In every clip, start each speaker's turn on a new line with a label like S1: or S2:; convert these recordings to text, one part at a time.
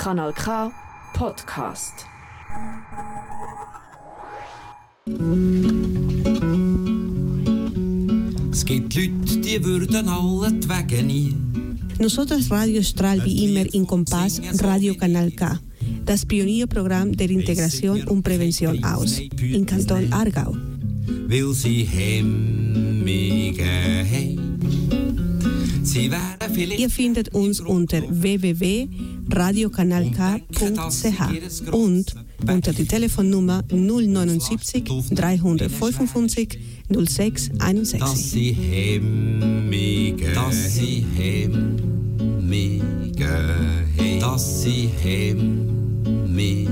S1: Kanal K Podcast.
S2: Es gibt Leute, die würden alle die Wege nie.
S3: Nosotras Radio strahlt wie immer in Kompass Radio Kanal K, das Pionierprogramm der Integration und Prävention aus, in Kanton Aargau.
S2: Weil sie hemmige vielleicht
S3: Ihr findet uns unter www.radiokanalk.ch und unter die Telefonnummer 079 355 06
S2: dass
S3: 61.
S2: sie hemmige dass sie hemmige dass sie hemmige.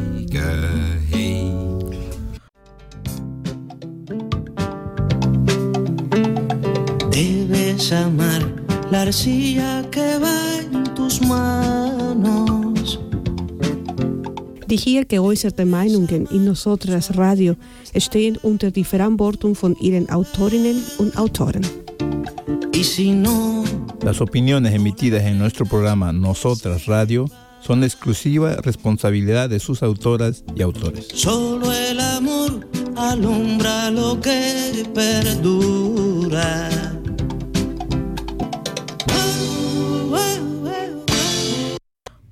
S4: Debes amar la arcilla que va en tus manos.
S3: Die hier geäußerten Meinungen in Nosotras Radio stehen unter die Verantwortung von ihren Autorinnen und Autoren.
S4: Y si no,
S5: Las opiniones emitidas en nuestro programa Nosotras Radio son la exclusiva responsabilidad de sus autoras y autores.
S4: solo el amor alumbra lo que perdura.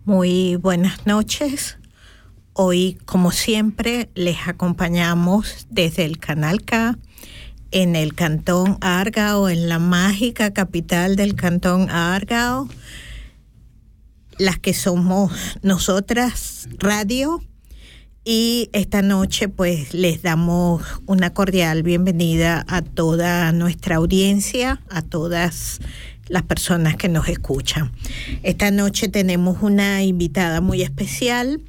S6: Muy buenas noches. Hoy, como siempre, les acompañamos desde el Canal K en el Cantón Argao, en la mágica capital del Cantón Argao, las que somos nosotras, Radio. Y esta noche pues les damos una cordial bienvenida a toda nuestra audiencia, a todas las personas que nos escuchan. Esta noche tenemos una invitada muy especial,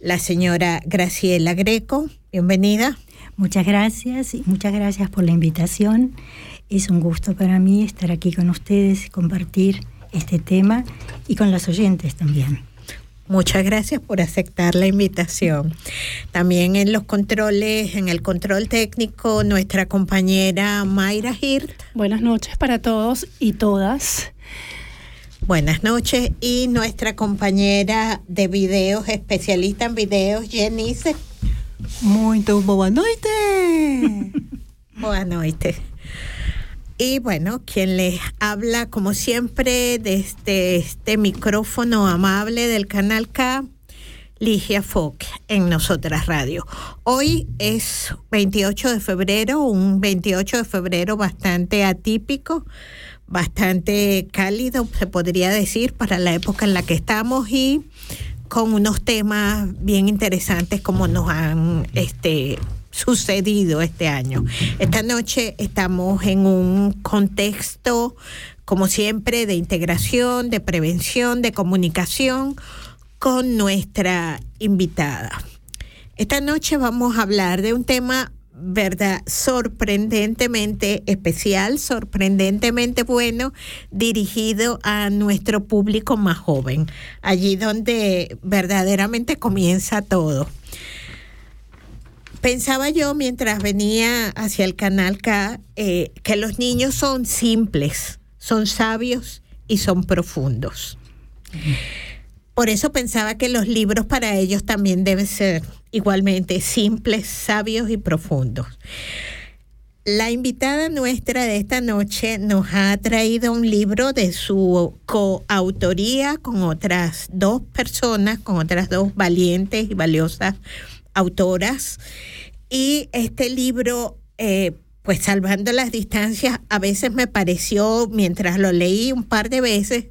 S6: la señora Graciela Greco. Bienvenida.
S7: Muchas gracias y muchas gracias por la invitación. Es un gusto para mí estar aquí con ustedes y compartir este tema y con los oyentes también.
S6: Muchas gracias por aceptar la invitación. También en los controles, en el control técnico, nuestra compañera Mayra Hirt.
S8: Buenas noches para todos y todas.
S6: Buenas noches. Y nuestra compañera de videos, especialista en videos, Jenice.
S9: Muito boa noite!
S6: Buenas noches. Y bueno, quien les habla, como siempre, desde este micrófono amable del Canal K, Ligia Fock, en Nosotras Radio. Hoy es 28 de febrero, un 28 de febrero bastante atípico, bastante cálido, se podría decir, para la época en la que estamos y con unos temas bien interesantes como nos han este, sucedido este año. Esta noche estamos en un contexto, como siempre, de integración, de prevención, de comunicación con nuestra invitada. Esta noche vamos a hablar de un tema verdad sorprendentemente especial, sorprendentemente bueno, dirigido a nuestro público más joven, allí donde verdaderamente comienza todo. Pensaba yo mientras venía hacia el canal K eh, que los niños son simples, son sabios y son profundos. Por eso pensaba que los libros para ellos también deben ser igualmente simples, sabios y profundos. La invitada nuestra de esta noche nos ha traído un libro de su coautoría con otras dos personas, con otras dos valientes y valiosas autoras. Y este libro, eh, pues salvando las distancias, a veces me pareció, mientras lo leí un par de veces,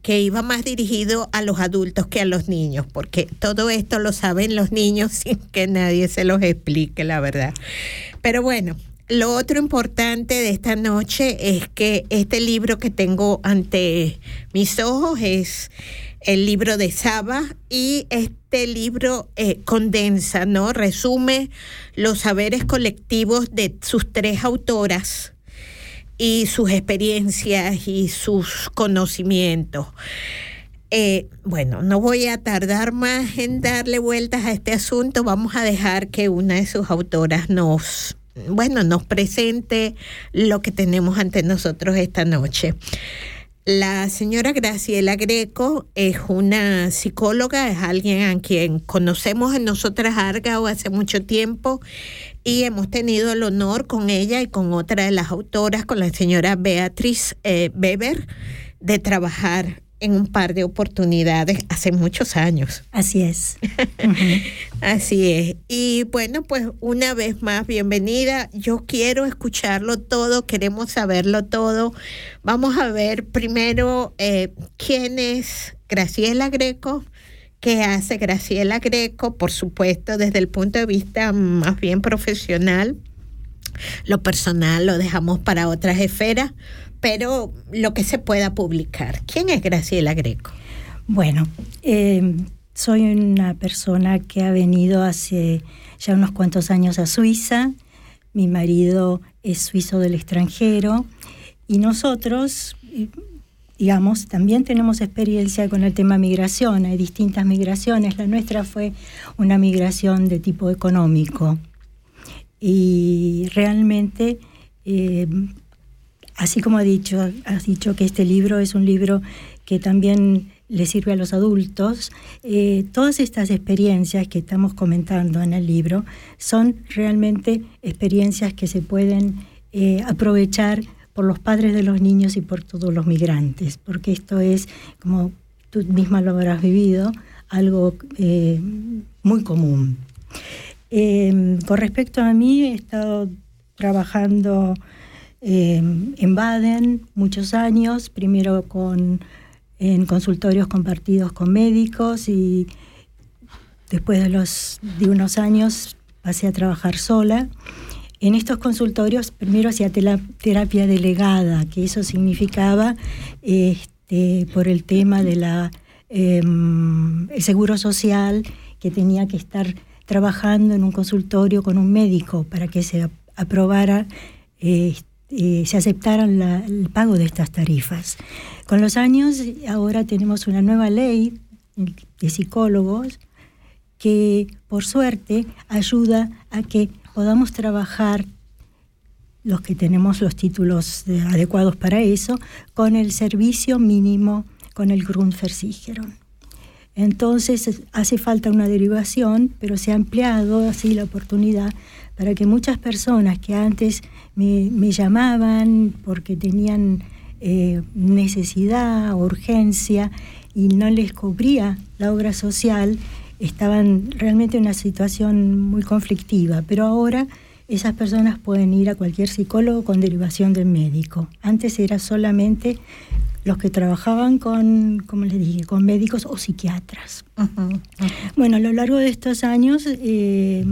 S6: que iba más dirigido a los adultos que a los niños, porque todo esto lo saben los niños sin que nadie se los explique, la verdad. Pero bueno, lo otro importante de esta noche es que este libro que tengo ante mis ojos es el libro de Saba y este libro eh, condensa, ¿no? Resume los saberes colectivos de sus tres autoras y sus experiencias y sus conocimientos. Eh, bueno, no voy a tardar más en darle vueltas a este asunto. Vamos a dejar que una de sus autoras nos, bueno, nos presente lo que tenemos ante nosotros esta noche. La señora Graciela Greco es una psicóloga, es alguien a quien conocemos en nosotras Argao hace mucho tiempo y hemos tenido el honor con ella y con otra de las autoras, con la señora Beatriz eh, Weber, de trabajar en un par de oportunidades hace muchos años.
S7: Así es.
S6: Así es. Y bueno, pues una vez más, bienvenida. Yo quiero escucharlo todo, queremos saberlo todo. Vamos a ver primero eh, quién es Graciela Greco, qué hace Graciela Greco, por supuesto, desde el punto de vista más bien profesional. Lo personal lo dejamos para otras esferas, pero lo que se pueda publicar. ¿Quién es Graciela Greco?
S7: Bueno, eh, soy una persona que ha venido hace ya unos cuantos años a Suiza. Mi marido es suizo del extranjero y nosotros, digamos, también tenemos experiencia con el tema migración. Hay distintas migraciones. La nuestra fue una migración de tipo económico. Y realmente eh, así como ha dicho, has dicho que este libro es un libro que también le sirve a los adultos, eh, todas estas experiencias que estamos comentando en el libro son realmente experiencias que se pueden eh, aprovechar por los padres de los niños y por todos los migrantes, porque esto es, como tú misma lo habrás vivido, algo eh, muy común. con respecto a mí, he estado trabajando en Baden muchos años, primero con, en consultorios compartidos con médicos y después de, los, de unos años pasé a trabajar sola. En estos consultorios primero hacía terapia delegada, que eso significaba este, por el tema de la el seguro social que tenía que estar trabajando en un consultorio con un médico para que se aprobara este, eh, se aceptaran el pago de estas tarifas. Con los años, ahora tenemos una nueva ley de psicólogos que, por suerte, ayuda a que podamos trabajar los que tenemos los títulos adecuados para eso, con el servicio mínimo, con el Grundversicherung. Entonces hace falta una derivación, pero se ha ampliado así la oportunidad para que muchas personas que antes me, llamaban porque tenían eh, necesidad, urgencia y no les cubría la obra social, estaban realmente en una situación muy conflictiva. Pero ahora esas personas pueden ir a cualquier psicólogo con derivación del médico. Antes era solamente los que trabajaban con, como les dije, con médicos o psiquiatras. Bueno, a lo largo de estos años eh,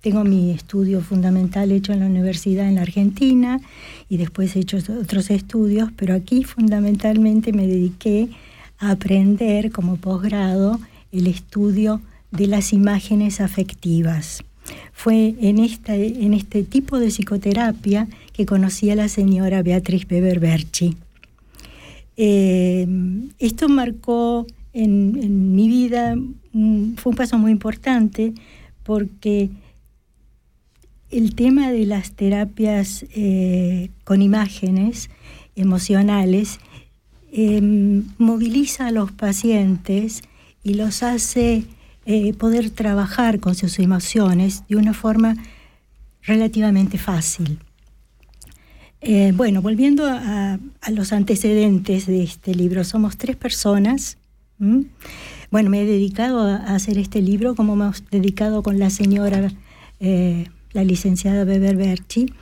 S7: tengo mi estudio fundamental hecho en la universidad en la Argentina y después he hecho otros estudios, pero aquí fundamentalmente me dediqué a aprender como posgrado el estudio de las imágenes afectivas. Fue en, esta, en este tipo de psicoterapia que conocí a la señora Beatriz Weber Berchi. Eh, esto marcó en, mi vida, fue un paso muy importante porque el tema de las terapias eh, con imágenes emocionales em, moviliza a los pacientes y los hace eh, poder trabajar con sus emociones de una forma relativamente fácil. Eh, bueno, volviendo a, los antecedentes de este libro, somos tres personas. Bueno, me he dedicado a, hacer este libro como hemos dedicado con la señora la licenciada Weber Berchi,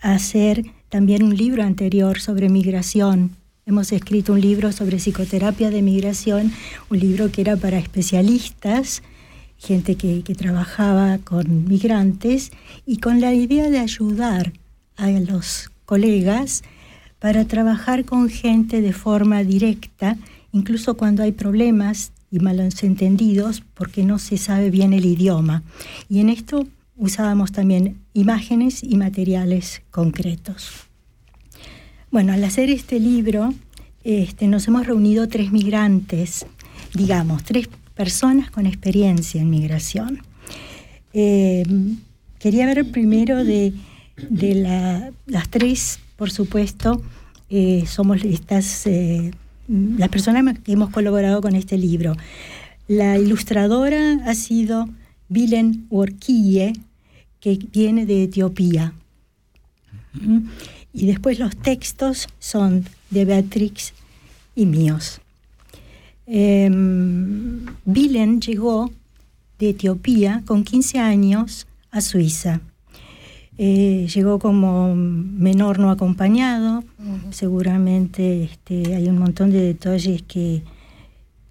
S7: hacer también un libro anterior sobre migración. Hemos escrito un libro sobre psicoterapia de migración, un libro que era para especialistas, gente que, que trabajaba con migrantes y con la idea de ayudar a los colegas para trabajar con gente de forma directa, incluso cuando hay problemas y malos entendidos porque no se sabe bien el idioma. Y en esto usábamos también imágenes y materiales concretos. Bueno, al hacer este libro, este, nos hemos reunido tres migrantes, digamos, tres personas con experiencia en migración. Eh, quería ver primero de, las tres, por supuesto, eh, somos estas, eh, las personas que hemos colaborado con este libro. La ilustradora ha sido Bilen Workie, que viene de Etiopía. Y después los textos son de Beatrix y míos. Eh, llegó de Etiopía con 15 años a Suiza. Eh, llegó como menor no acompañado, seguramente este, hay un montón de detalles que,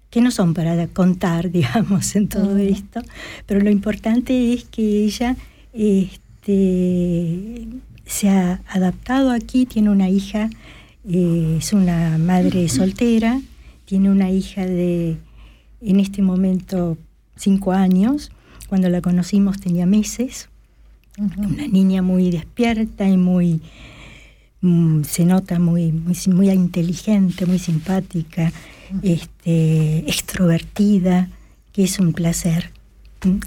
S7: que no son para contar, digamos, en todo esto, pero lo importante es que ella este, se ha adaptado aquí, tiene una hija, eh, es una madre soltera, tiene una hija de, en este momento, cinco años, cuando la conocimos tenía meses, una niña muy despierta y muy, mm, se nota muy, muy, muy inteligente, muy simpática, este, extrovertida, que es un placer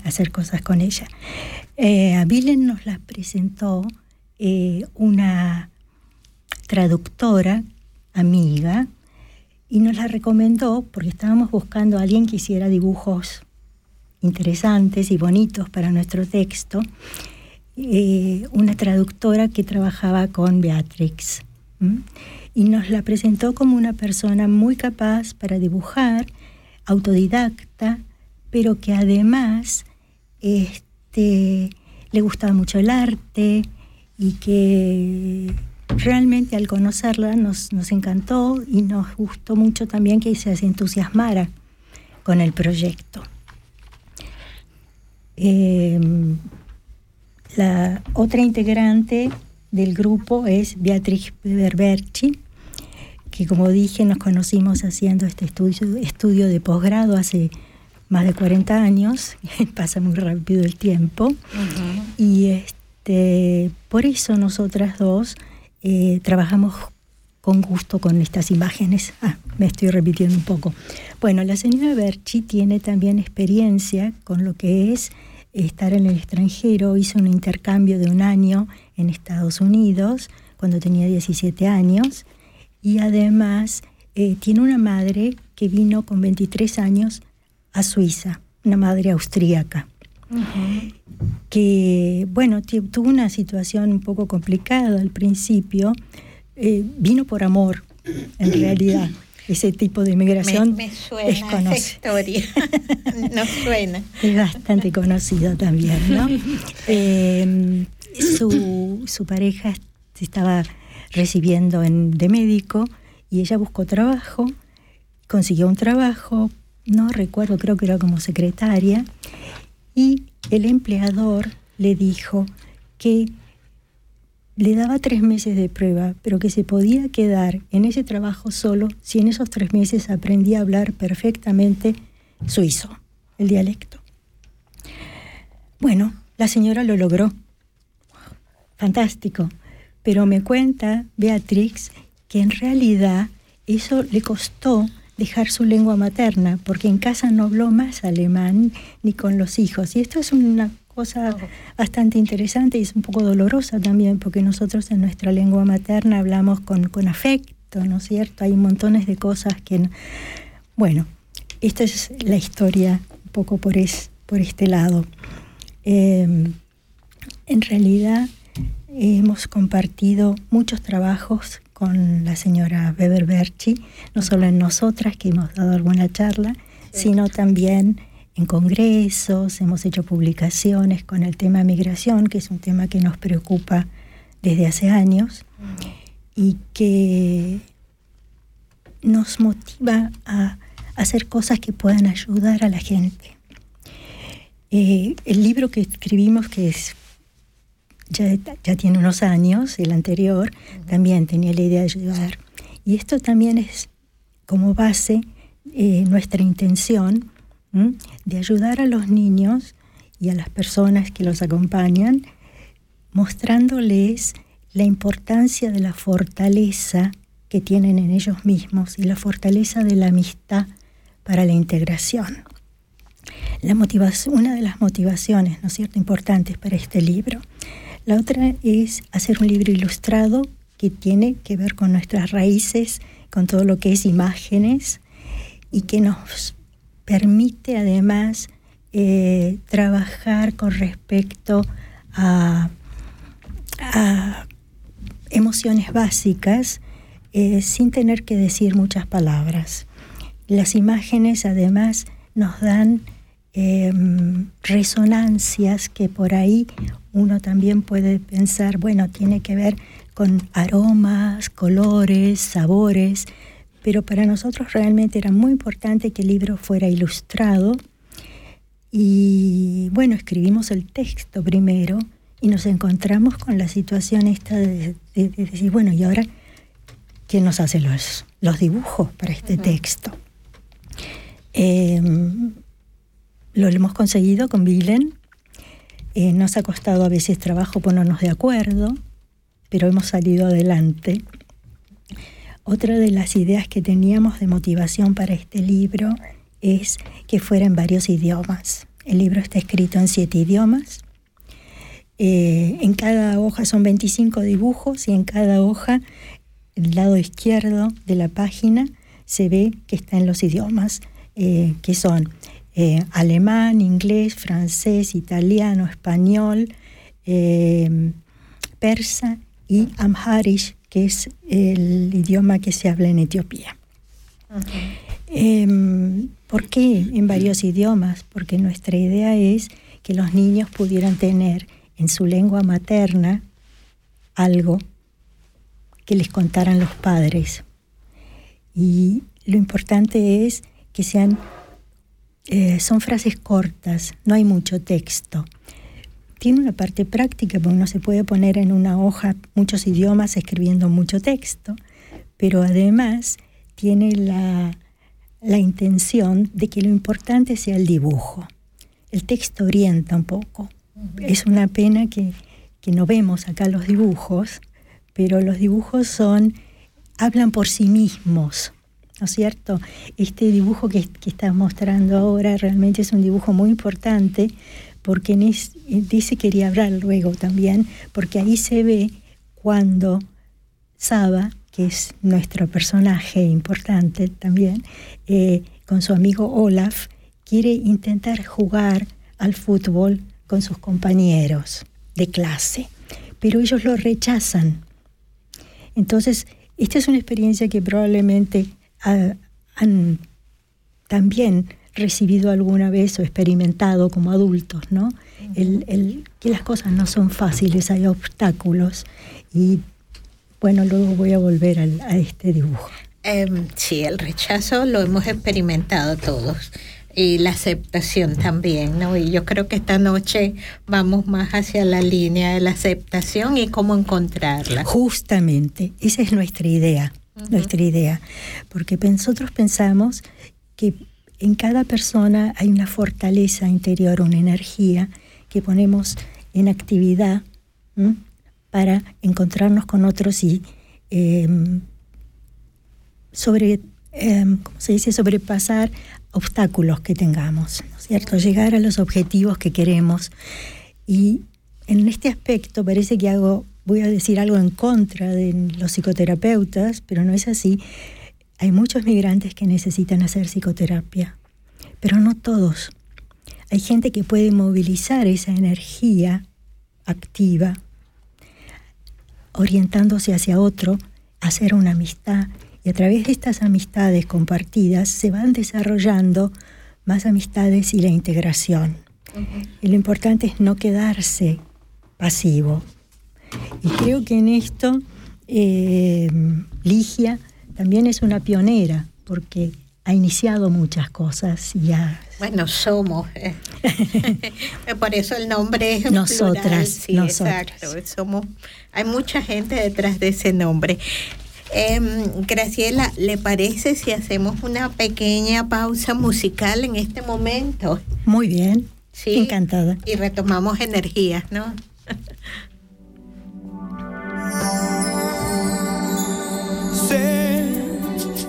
S7: hacer cosas con ella. Eh, a Vilen nos la presentó eh, una traductora amiga y nos la recomendó porque estábamos buscando a alguien que hiciera dibujos interesantes y bonitos para nuestro texto eh, una traductora que trabajaba con Beatrix. Y nos la presentó como una persona muy capaz para dibujar, autodidacta, pero que además este, le gustaba mucho el arte y que realmente al conocerla nos, nos encantó y nos gustó mucho también que se entusiasmara con el proyecto. Eh, la otra integrante del grupo es Beatriz Berberchi, que como dije nos conocimos haciendo este estudio, estudio de posgrado hace más de 40 años, pasa muy rápido el tiempo, y este, por eso nosotras dos eh, trabajamos con gusto con estas imágenes. Ah, me estoy repitiendo un poco. Bueno, la señora Berchi tiene también experiencia con lo que es estar en el extranjero, hizo un intercambio de un año en Estados Unidos cuando tenía 17 años y además eh, tiene una madre que vino con 23 años a Suiza, una madre austríaca, que bueno, tuvo una situación un poco complicada al princio, eh, vino por amor en realidad ese tipo de inmigración
S6: me, suena es historia. no suena.
S7: Es bastante conocido también, ¿no? Eh, su, su, pareja se estaba recibiendo en, de médico y ella buscó trabajo, consiguió un trabajo, no recuerdo, creo que era como secretaria, y el empleador le dijo que le daba tres meses de prueba, pero que se podía quedar en ese trabajo solo si en esos tres meses aprendía a hablar perfectamente suizo, el dialecto. Bueno, la señora lo logró. Fantástico. Pero me cuenta Beatrix que en realidad eso le costó dejar su lengua materna, porque en casa no habló más alemán ni con los hijos. Y esto es una cosa bastante interesante y es un poco dolorosa también, porque nosotros en nuestra lengua materna hablamos con, con afecto, ¿no es cierto? Hay montones de cosas que... Bueno, esta es la historia un poco por, es, por este lado. Em, en realidad hemos compartido muchos trabajos con la señora Weber Berchi, no solo en nosotras que hemos dado alguna charla, sino también en congresos, hemos hecho publicaciones con el tema migración, que es un tema que nos preocupa desde hace años y que nos motiva a hacer cosas que puedan ayudar a la gente. Eh, el libro que escribimos, que es ya, ya, tiene unos años, el anterior, también tenía la idea de ayudar. Y esto también es como base eh, nuestra intención de ayudar a los niños y a las personas que los acompañan, mostrándoles la importancia de la fortaleza que tienen en ellos mismos y la fortaleza de la amistad para la integración. La una de las motivaciones, ¿no es cierto?, importantes para este libro. La otra es hacer un libro ilustrado que tiene que ver con nuestras raíces, con todo lo que es imágenes y que nos permite además eh, trabajar con respecto a, emociones básicas eh, sin tener que decir muchas palabras. Las imágenes además nos dan em, resonancias que por ahí uno también puede pensar, bueno, tiene que ver con aromas, colores, sabores, pero para nosotros realmente era muy importante que el libro fuera ilustrado y bueno, escribimos el texto primero y nos encontramos con la situación esta de, decir, bueno, ¿y ahora quién nos hace los, los dibujos para este texto? Em, lo hemos conseguido con Vilen. Eh, nos ha costado a veces trabajo ponernos de acuerdo, pero hemos salido adelante. Otra de las ideas que teníamos de motivación para este libro es que fuera en varios idiomas. El libro está escrito en siete idiomas. Eh, en cada hoja son 25 dibujos y en cada hoja, el lado izquierdo de la página, se ve que está en los idiomas, eh, que son eh, alemán, inglés, francés, italiano, español, persa y amharish, que es el idioma que se habla en Etiopía. Em, ¿Por qué en varios idiomas? Porque nuestra idea es que los niños pudieran tener en su lengua materna algo que les contaran los padres. Y lo importante es que sean, eh, son frases cortas, no hay mucho texto. Tiene una parte práctica, porque uno se puede poner en una hoja muchos idiomas escribiendo mucho texto, pero además tiene la la intención de que lo importante sea el dibujo. El texto orienta un poco. Es una pena que, no vemos acá los dibujos, pero los dibujos son, hablan por sí mismos, ¿no es cierto? Este dibujo que, que estás mostrando ahora realmente es un dibujo muy importante porque dice quería hablar luego también, porque ahí se ve cuando Saba que es nuestro personaje importante también, eh, con su amigo Olaf, quiere intentar jugar al fútbol con sus compañeros de clase, pero ellos lo rechazan. Entonces, esta es una experiencia que probablemente han también recibido alguna vez o experimentado como adultos, ¿no? el, que las cosas no son fáciles, hay obstáculos y bueno, luego voy a volver a este dibujo.
S6: Em, sí, el rechazo lo hemos experimentado todos y la aceptación también, ¿no? Y yo creo que esta noche vamos más hacia la línea de la aceptación y cómo encontrarla.
S7: Justamente, esa es nuestra idea, nuestra idea, porque nosotros pensamos que en cada persona hay una fortaleza interior, una energía que ponemos en actividad para encontrarnos con otros y em, sobre, em, se dice? sobrepasar obstáculos que tengamos, ¿no es cierto? Llegar a los objetivos que queremos. Y en este aspecto parece que hago, voy a decir algo en contra de los psicoterapeutas, pero no es así. Hay muchos migrantes que necesitan hacer psicoterapia, pero no todos. Hay gente que puede movilizar esa energía activa orientándose hacia otro, hacer una amistad. Y a través de estas amistades compartidas se van desarrollando más amistades y la integración. Y lo importante es no quedarse pasivo. Y creo que en esto eh, Ligia también es una pionera, porque ha iniciado muchas cosas ya.
S6: Bueno, somos. Eh. Por eso el nombre es
S7: nosotras.
S6: Sí, exacto. Somos. Hay mucha gente detrás de ese nombre. Em, Graciela, ¿le parece si hacemos una pequeña pausa musical en este momento?
S7: Muy bien. Sí. Encantada.
S6: Y retomamos energías, ¿no?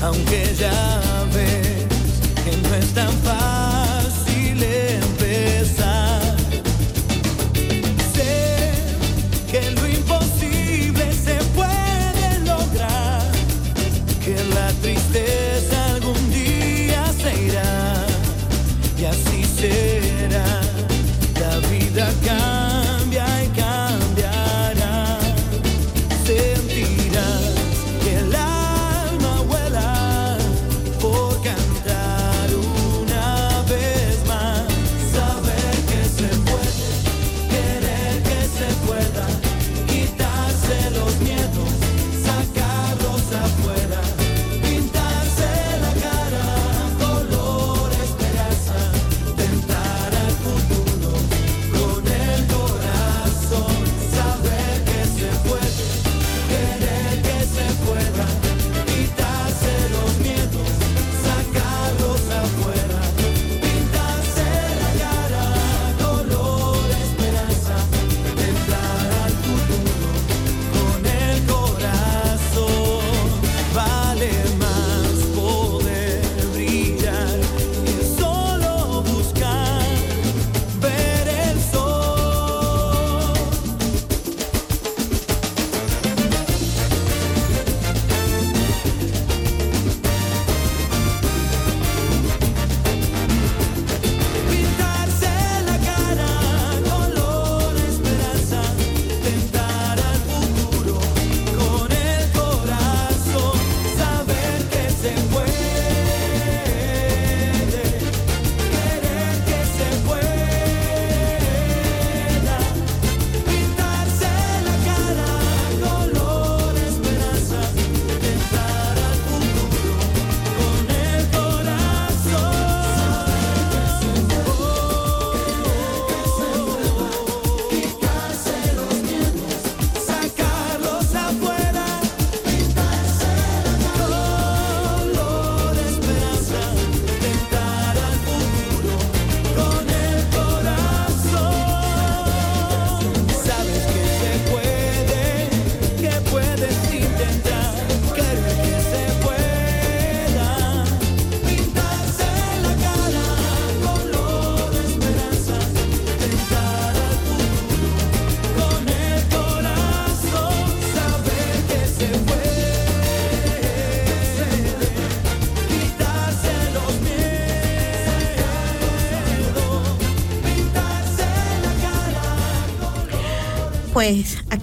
S10: Aunque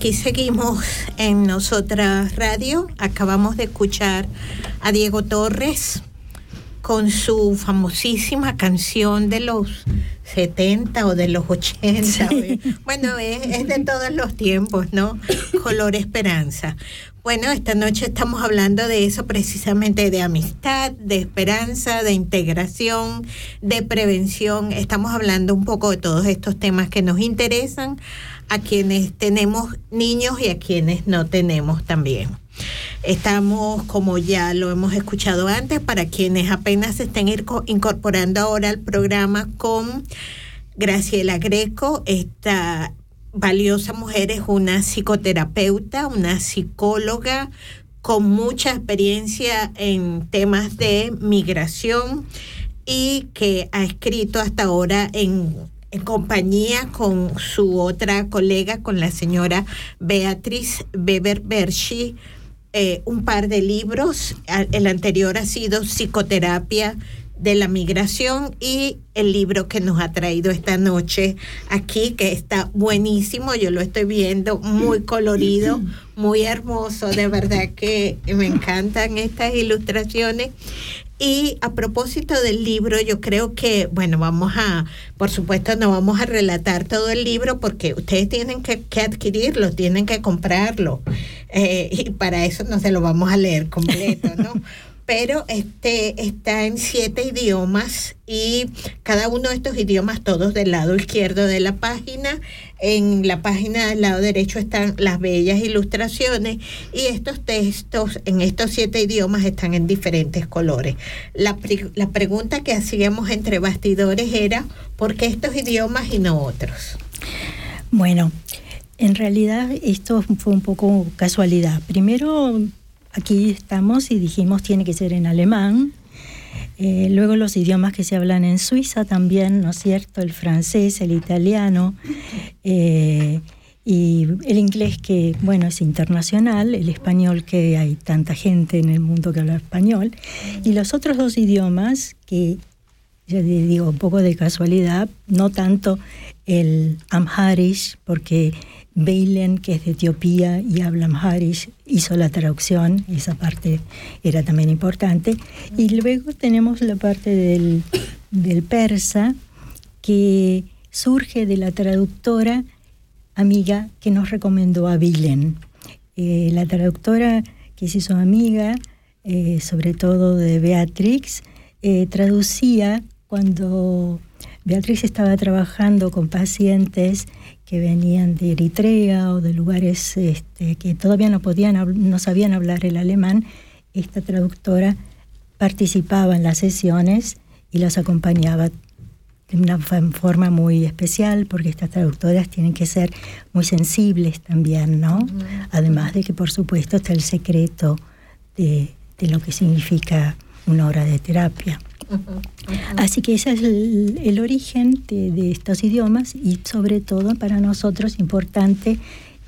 S6: aquí seguimos en Nosotras Radio. Acabamos de escuchar a Diego Torres con su famosísima canción de los 70 o de los 80. ¿ve? Bueno, es, es de todos los tiempos, ¿no? Color Esperanza. Bueno, esta noche estamos hablando de eso precisamente, de amistad, de esperanza, de integración, de prevención. Estamos hablando un poco de todos estos temas que nos interesan a quienes tenemos niños y a quienes no tenemos también. Estamos, como ya lo hemos escuchado antes, para quienes apenas se estén incorporando ahora al programa con Graciela Greco, esta valiosa mujer es una psicoterapeuta, una psicóloga con mucha experiencia en temas de migración y que ha escrito hasta ahora en, en compañía con su otra colega, con la señora Beatriz Weber Bershi, eh, un par de libros. El anterior ha sido Psicoterapia de la Migración y el libro que nos ha traído esta noche aquí, que está buenísimo. Yo lo estoy viendo muy colorido, muy hermoso. De verdad que me encantan estas ilustraciones. Y a propósito del libro, yo creo que, bueno, vamos a, por supuesto, no vamos a relatar todo el libro porque ustedes tienen que, que adquirirlo, tienen que comprarlo. Eh, y para eso no se lo vamos a leer completo, ¿no? Pero este está en siete idiomas y cada uno de estos idiomas, todos del lado izquierdo de la página. En la página del lado derecho están las bellas ilustraciones y estos textos en estos siete idiomas están en diferentes colores. La, la pregunta que hacíamos entre bastidores era, ¿por qué estos idiomas y no otros?
S7: Bueno, en realidad esto fue un poco casualidad. Primero, aquí estamos y dijimos tiene que ser en alemán. Eh, luego los idiomas que se hablan en Suiza también, ¿no es cierto? El francés, el italiano eh, y el inglés que, bueno, es internacional, el español que hay tanta gente en el mundo que habla español. Y los otros dos idiomas que le digo, un poco de casualidad, no tanto el Amharish, porque Beilen, que es de Etiopía y habla Amharish, hizo la traducción, esa parte era también importante. Y luego tenemos la parte del, del persa, que surge de la traductora amiga que nos recomendó a Beilen. Eh, la traductora que se hizo amiga, eh, sobre todo de Beatrix, eh, traducía cuando Beatriz estaba trabajando con pacientes que venían de Eritrea o de lugares este, que todavía no podían no sabían hablar el alemán, esta traductora participaba en las sesiones y las acompañaba de una forma muy especial porque estas traductoras tienen que ser muy sensibles también, ¿no? Además de que por supuesto está el secreto de, de lo que significa una hora de terapia. Así que ese es el, origen de, de estos idiomas y sobre todo para nosotros importante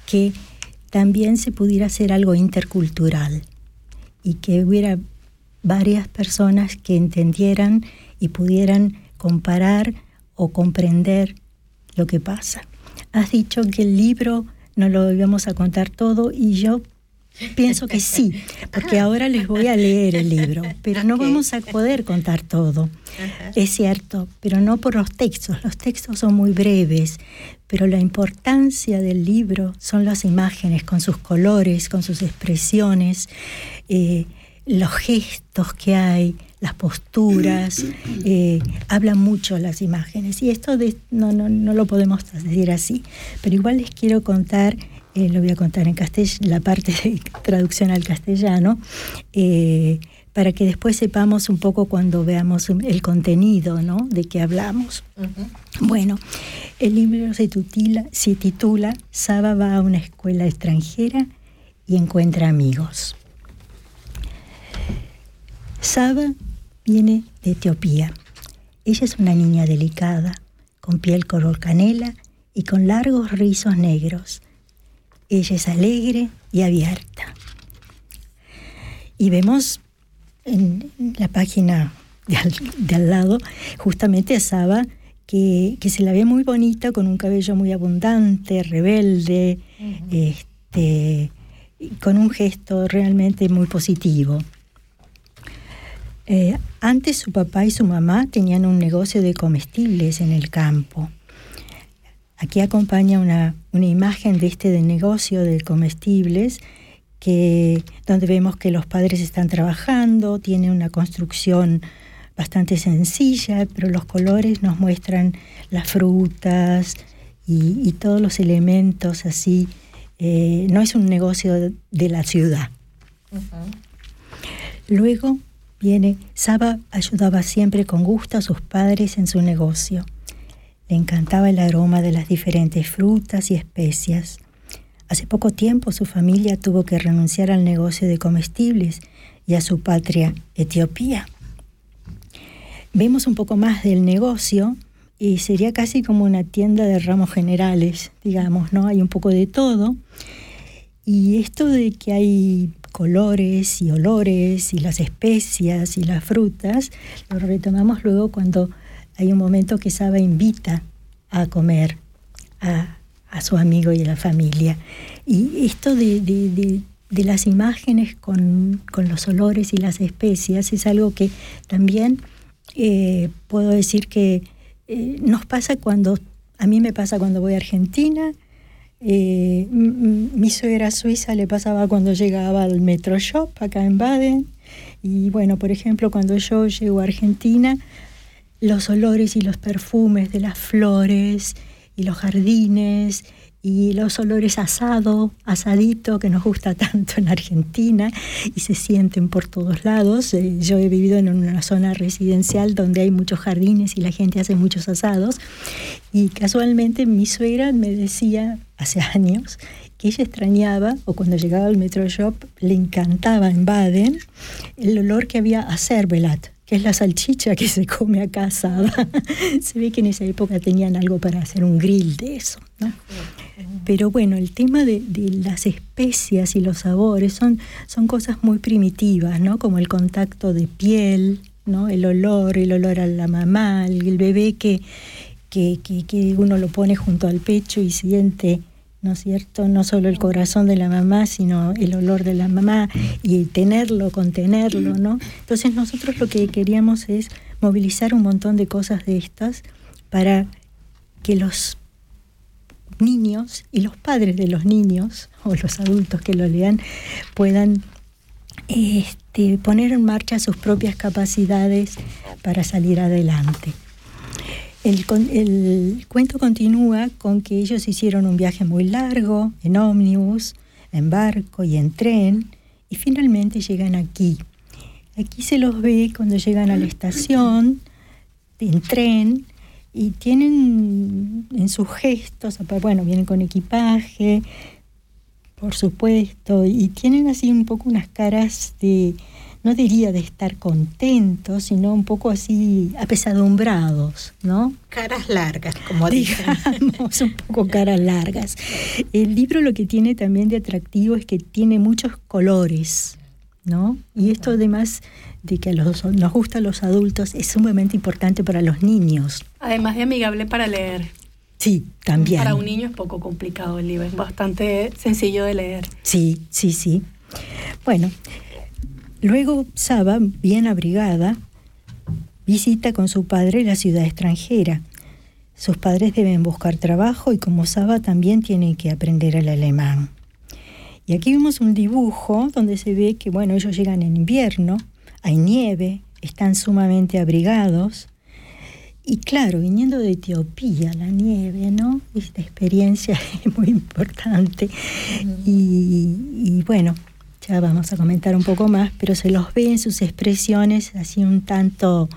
S7: que también se pudiera hacer algo intercultural y que hubiera varias personas que entendieran y pudieran comparar o comprender lo que pasa. Has dicho que el libro no lo íbamos a contar todo y yo pienso que sí, porque ahora les voy a leer el libro, pero no vamos a poder contar todo. Es cierto, pero no por los textos. Los textos son muy breves, pero la importancia del libro son las imágenes con sus colores, con sus expresiones, eh, los gestos que hay, las posturas, eh, hablan mucho las imágenes. Y esto de- no, no, no lo podemos decir así. Pero igual les quiero contar, eh, lo voy a contar en castellano, la parte de traducción al castellano, eh, para que después sepamos un poco cuando veamos el contenido ¿no? de que hablamos. Bueno, el libro se titula, se titula Saba va a una escuela extranjera y encuentra amigos. Saba viene de Etiopía. Ella es una niña delicada, con piel color canela y con largos rizos negros. Ella es alegre y abierta. Y vemos en la página de al, de al lado justamente a Saba que, que se la ve muy bonita, con un cabello muy abundante, rebelde, este, con un gesto realmente muy positivo. Eh, antes su papá y su mamá tenían un negocio de comestibles en el campo. Aquí acompaña una, una imagen de este de negocio de comestibles que, donde vemos que los padres están trabajando, tiene una construcción bastante sencilla, pero los colores nos muestran las frutas y, y todos los elementos así. Eh, no es un negocio de, de la ciudad. Luego viene, Saba ayudaba siempre con gusto a sus padres en su negocio. Le encantaba el aroma de las diferentes frutas y especias. Hace poco tiempo su familia tuvo que renunciar al negocio de comestibles y a su patria, Etiopía. Vemos un poco más del negocio y sería casi como una tienda de ramos generales, digamos, ¿no? Hay un poco de todo. Y esto de que hay colores y olores y las especias y las frutas, lo retomamos luego cuando hay un momento que Saba invita a comer a, a su amigo y a la familia. Y esto de, de- de- de las imágenes con, con los olores y las especias es algo que también eh, puedo decir que eh, nos pasa cuando, a mí me pasa cuando voy a Argentina, eh, mi suegra suiza le pasaba cuando llegaba al Metro Shop acá en Baden. Y bueno, por ejemplo, cuando yo llego a Argentina, los olores y los perfumes de las flores y los jardines y los olores asado, asadito, que nos gusta tanto en Argentina y se sienten por todos lados. Eh, yo he vivido en una zona residencial donde hay muchos jardines y la gente hace muchos asados. Y casualmente mi suegra me decía hace años que ella extrañaba, o cuando llegaba al Metro Shop, le encantaba en Baden el olor que había a Cervelat, que es la salchicha que se come acá asada. se ve que en esa época tenían algo para hacer un grill de eso, ¿no? Pero bueno, el tema de, de las especias y los sabores son, son cosas muy primitivas, ¿no? Como el contacto de piel, ¿no? El olor, el olor a la mamá, el, el bebé que, que, que, que uno lo pone junto al pecho y siente, ¿no cierto? No solo el corazón de la mamá, sino el olor de la mamá y tenerlo, contenerlo, ¿no? Entonces nosotros lo que queríamos es movilizar un montón de cosas de estas para que los niños y los padres de los niños o los adultos que lo lean puedan este, poner en marcha sus propias capacidades para salir adelante. El, cuento continúa con que ellos hicieron un viaje muy largo en ómnibus, en barco y en tren y finalmente llegan aquí. Aquí se los ve cuando llegan a la estación, en tren, y tienen en sus gestos, bueno, vienen con equipaje, por supuesto, y tienen así un poco unas caras de, no diría de estar contentos, sino un poco así apesadumbrados, ¿no?
S6: Caras largas, como.
S7: Digamos, un poco caras largas. El libro lo que tiene también de atractivo es que tiene muchos colores, ¿no? Y esto además de que a los, nos gusta a los adultos es sumamente importante para los niños.
S8: Además de amigable para leer.
S7: Sí, también.
S8: Para un niño es poco complicado el libro, es bastante sencillo de leer.
S7: Sí, sí, sí. Bueno, luego Saba, bien abrigada, visita con su padre la ciudad extranjera. Sus padres deben buscar trabajo y como Saba también tienen que aprender el alemán. Y aquí vemos un dibujo donde se ve que, bueno, ellos llegan en invierno, hay nieve, están sumamente abrigados. Y claro, viniendo de Etiopía, la nieve, ¿no? Esta experiencia es muy importante. y, y bueno, ya vamos a comentar un poco más, pero se los ve en sus expresiones así un tanto,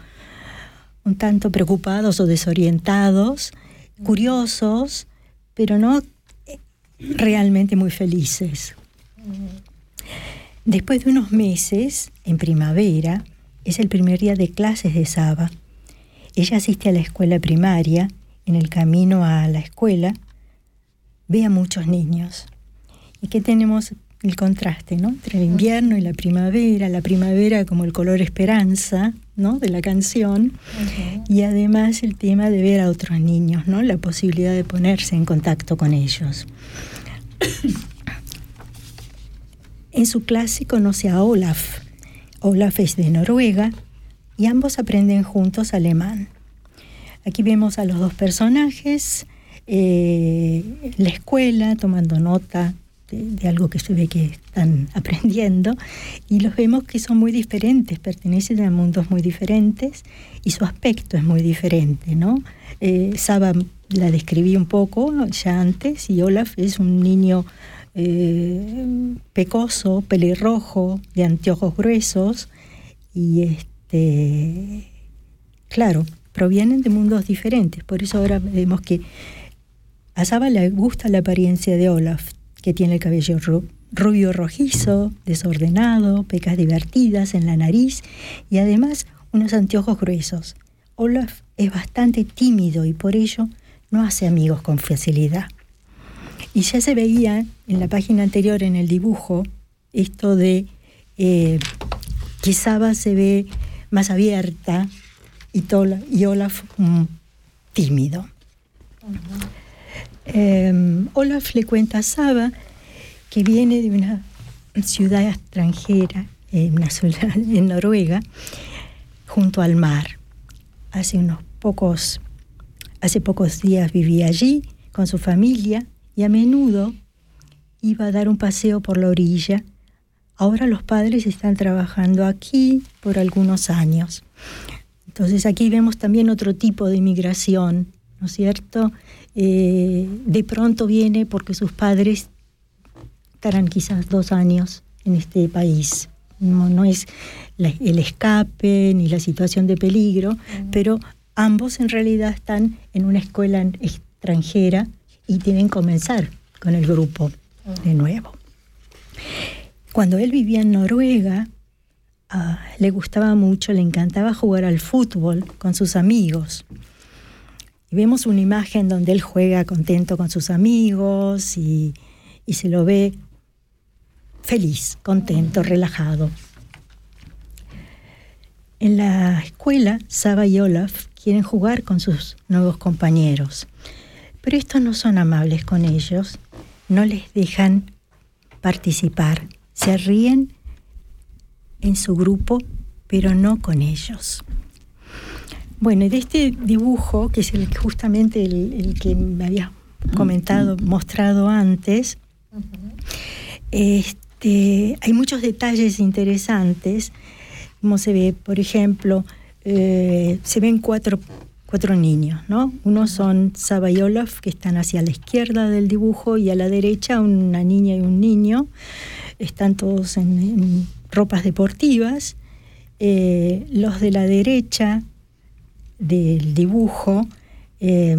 S7: un tanto preocupados o desorientados, curiosos, pero no eh, realmente muy felices. Después de unos meses, en primavera, es el primer día de clases de Saba. Ella asiste a la escuela primaria. En el camino a la escuela ve a muchos niños. Y que tenemos el contraste, ¿no? Entre el invierno y la primavera, la primavera como el color esperanza, ¿no? De la canción. Y además el tema de ver a otros niños, ¿no? La posibilidad de ponerse en contacto con ellos. En su clase conoce a Olaf. Olaf es de Noruega y ambos aprenden juntos alemán. Aquí vemos a los dos personajes eh, la escuela tomando nota de, de algo que se ve que están aprendiendo y los vemos que son muy diferentes, pertenecen a mundos muy diferentes y su aspecto es muy diferente, ¿no? Eh, Saba la describí un poco ya antes y Olaf es un niño eh, pecoso, pelirrojo, de anteojos gruesos y este, claro, provienen de mundos diferentes. Por eso ahora vemos que a Saba le gusta la apariencia de Olaf, que tiene el cabello ru- rubio rojizo, desordenado, pecas divertidas en la nariz y además unos anteojos gruesos. Olaf es bastante tímido y por ello no hace amigos con facilidad. Y ya se veía en la página anterior, en el dibujo, esto de eh, que se ve más abierta y Olaf mm, tímido. Eh, Olaf le cuenta a Saba que viene de una ciudad extranjera, eh, una ciudad en Noruega, junto al mar. Hace unos pocos, hace pocos días vivía allí con su familia y a menudo iba a dar un paseo por la orilla. Ahora los padres están trabajando aquí por algunos años. Entonces aquí vemos también otro tipo de inmigración, ¿no es cierto? Eh, de pronto viene porque sus padres estarán quizás dos años en este país. No, no es la- el escape ni la situación de peligro, pero ambos en realidad están en una escuela extranjera y tienen que comenzar con el grupo de nuevo. Cuando él vivía en Noruega, ah, le gustaba mucho, le encantaba jugar al fútbol con sus amigos. Y vemos una imagen donde él juega contento con sus amigos y, y se lo ve feliz, contento, relajado. En la escuela, Saba y Olaf quieren jugar con sus nuevos compañeros, pero estos no son amables con ellos, no les dejan participar, se ríen en su grupo, pero no con ellos. Bueno, y de este dibujo, que es el, justamente el, el que me había comentado, mostrado antes, este, hay muchos detalles interesantes, como se ve, por ejemplo, eh, se ven cuatro, cuatro niños, ¿no? Uno son Saba y Olaf, que están hacia la izquierda del dibujo, y a la derecha una niña y un niño. Están todos en, en ropas deportivas. Eh, los de la derecha del dibujo eh,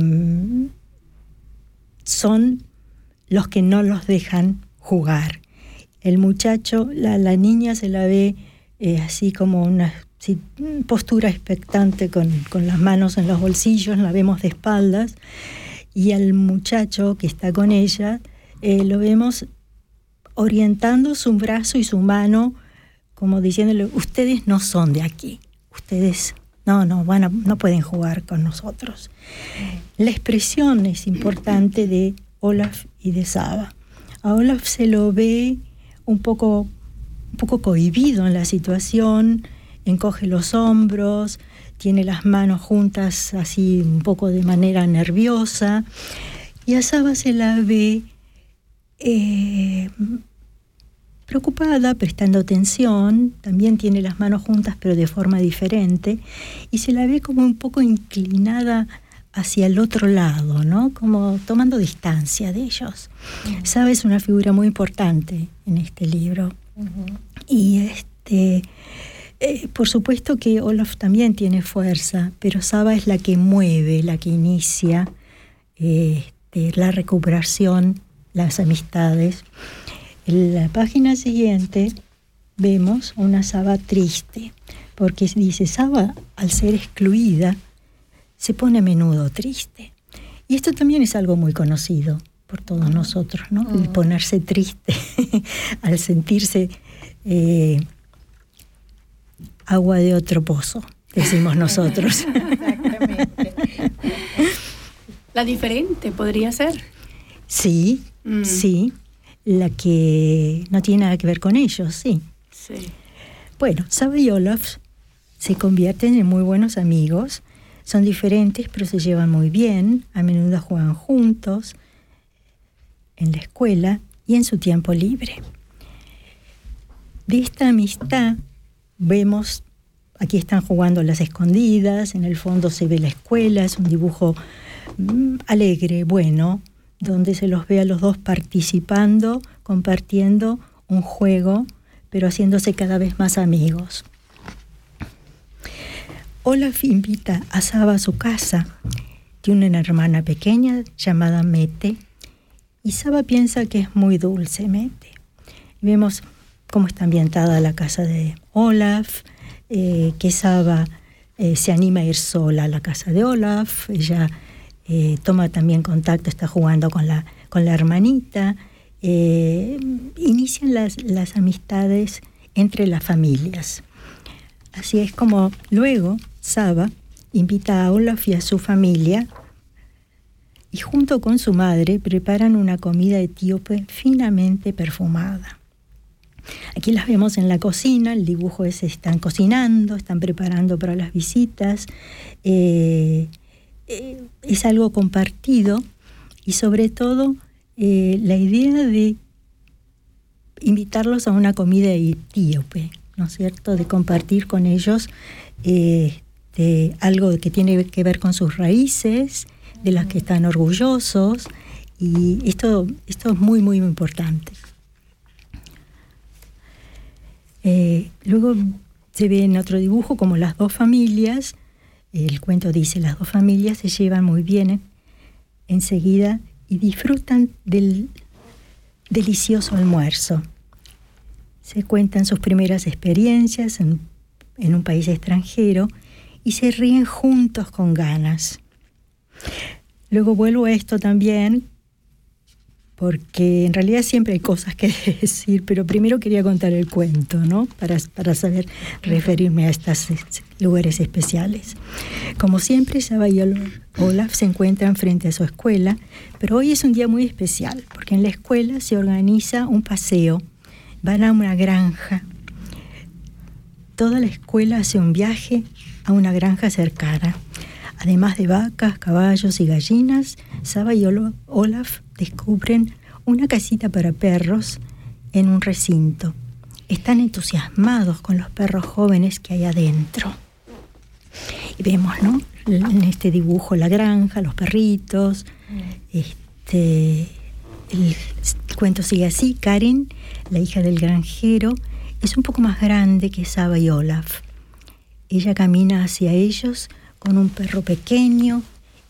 S7: son los que no los dejan jugar. El muchacho, la, la niña se la ve eh, así como una postura expectante con, con las manos en los bolsillos, la vemos de espaldas, y al muchacho que está con ella eh, lo vemos orientando su brazo y su mano como diciéndole, ustedes no son de aquí, ustedes no, no, van no pueden jugar con nosotros. La expresión es importante de Olaf y de Saba. A Olaf se lo ve un poco, un poco cohibido en la situación, encoge los hombros, tiene las manos juntas así un poco de manera nerviosa, y a Saba se la ve eh, preocupada, prestando atención, también tiene las manos juntas pero de forma diferente, y se la ve como un poco inclinada hacia el otro lado, ¿no? Como tomando distancia de ellos. Saba es una figura muy importante en este libro. Y este, eh, por supuesto que Olaf también tiene fuerza, pero Saba es la que mueve, la que inicia eh, este, la recuperación, las amistades. En la página siguiente vemos una Saba triste, porque dice, Saba, al ser excluida, se pone a menudo triste. Y esto también es algo muy conocido por todos nosotros, ¿no? El ponerse triste al sentirse eh, agua de otro pozo, decimos nosotros.
S8: La diferente podría ser.
S7: sí,
S8: Mm.
S7: sí, la que no tiene nada que ver con ellos, sí.
S8: Sí.
S7: Bueno, Saba y Olaf se convierten en muy buenos amigos. Son diferentes, pero se llevan muy bien. A menudo juegan juntos en la escuela y en su tiempo libre. De esta amistad vemos, aquí están jugando las escondidas, en el fondo se ve la escuela, es un dibujo mm, alegre, bueno, donde se los ve a los dos participando, compartiendo un juego, pero haciéndose cada vez más amigos. Olaf invita a Saba a su casa. Tiene una hermana pequeña llamada Mete y Saba piensa que es muy dulce Mete. Vemos cómo está ambientada la casa de Olaf, eh, que Saba eh, se anima a ir sola a la casa de Olaf, ella eh, toma también contacto, está jugando con la, con la hermanita eh, inician las, las amistades entre las familias. Así es como luego Saba invita a Olaf y a su familia y junto con su madre preparan una comida etíope finamente perfumada. Aquí las vemos en la cocina, el dibujo es están cocinando, están preparando para las visitas, eh, eh, es algo compartido y sobre todo eh, la idea de invitarlos a una comida etíope, ¿no es cierto? De compartir con ellos este, algo que tiene que ver con sus raíces, de las que están orgullosos, y esto, esto es muy, muy importante. Eh, luego se ve en otro dibujo como las dos familias, el cuento dice, las dos familias se llevan muy bien enseguida y disfrutan del delicioso almuerzo. Se cuentan sus primeras experiencias en, en un país extranjero y se ríen juntos con ganas. Luego vuelvo a esto también, porque en realidad siempre hay cosas que decir, pero primero quería contar el cuento, ¿no? Para, para saber referirme a estos lugares especiales. Como siempre, Saba y Olaf se encuentran frente a su escuela, pero hoy es un día muy especial, porque en la escuela se organiza un paseo, van a una granja. Toda la escuela hace un viaje a una granja cercana. Además de vacas, caballos y gallinas, Saba y Olaf descubren una casita para perros en un recinto. Están entusiasmados con los perros jóvenes que hay adentro. Y vemos, ¿no? En este dibujo la granja, los perritos. Este, el cuento sigue así. Karen, la hija del granjero, es un poco más grande que Saba y Olaf. Ella camina hacia ellos con un perro pequeño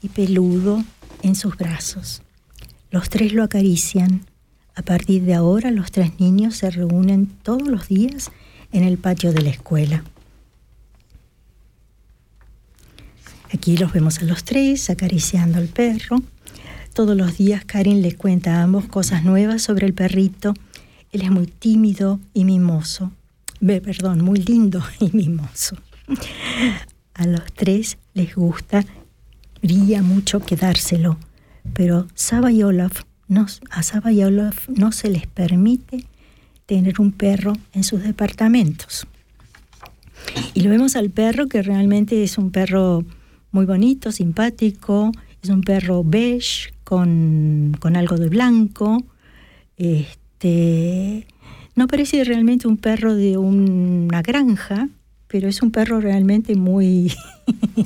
S7: y peludo en sus brazos. Los tres lo acarician. A partir de ahora los tres niños se reúnen todos los días en el patio de la escuela. Aquí los vemos a los tres acariciando al perro. Todos los días Karen les cuenta a ambos cosas nuevas sobre el perrito. Él es muy tímido y mimoso. perdón, muy lindo y mimoso. A los tres les gusta, brilla mucho quedárselo, pero Saba y Olaf no, a Saba y Olaf no se les permite tener un perro en sus departamentos. Y lo vemos al perro que realmente es un perro muy bonito, simpático, es un perro beige con, con algo de blanco. Este, no parece realmente un perro de una granja, pero es un perro realmente muy,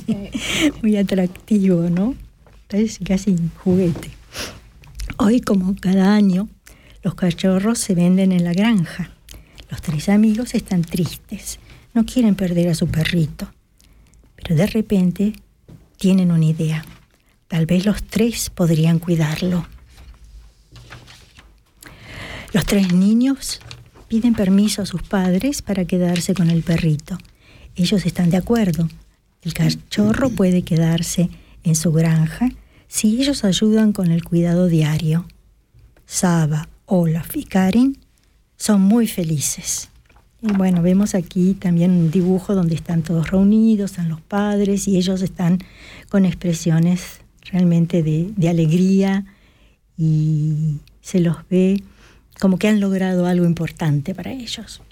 S7: muy atractivo, ¿no? Es casi juguete. Hoy, como cada año, los cachorros se venden en la granja. Los tres amigos están tristes, no quieren perder a su perrito. Pero de repente tienen una idea. Tal vez los tres podrían cuidarlo. Los tres niños piden permiso a sus padres para quedarse con el perrito ellos están de acuerdo. El cachorro puede quedarse en su granja si ellos ayudan con el cuidado diario. Saba, Olaf y Karin son muy felices. Y bueno, vemos aquí también un dibujo donde están todos reunidos, están los padres y ellos están con expresiones realmente de, de alegría y se los ve como que han logrado algo importante para ellos.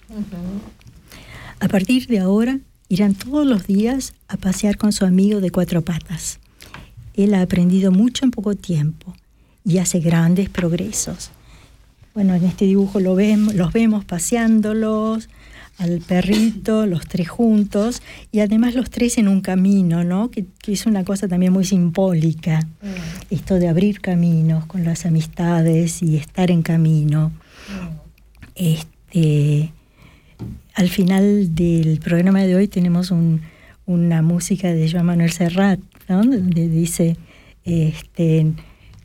S7: A partir de ahora, irán todos los días a pasear con su amigo de cuatro patas. Él ha aprendido mucho en poco tiempo y hace grandes progresos. Bueno, en este dibujo lo vemos, los vemos paseándolos, al perrito, los tres juntos, y además los tres en un camino, ¿no? Que, es una cosa también muy simbólica, mm. esto de abrir caminos con las amistades y estar en camino. Mm. Este, al final del programa de hoy tenemos una música de Joan Manuel Serrat, donde dice, este,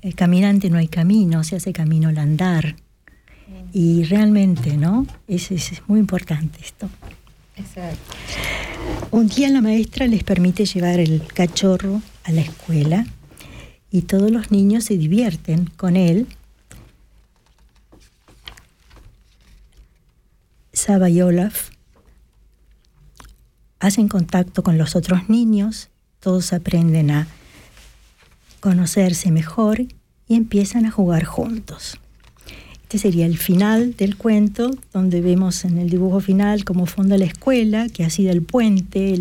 S7: el caminante no hay camino, se hace camino al andar. Y realmente, ¿no? Es, es, muy importante esto. Exacto. Un día la maestra les permite llevar el cachorro a la escuela y todos los niños se divierten con él Saba y Olaf hacen contacto con los otros niños, todos aprenden a conocerse mejor y empiezan a jugar juntos. Este sería el final del cuento, donde vemos en el dibujo final cómo fonda la escuela, que ha sido el puente,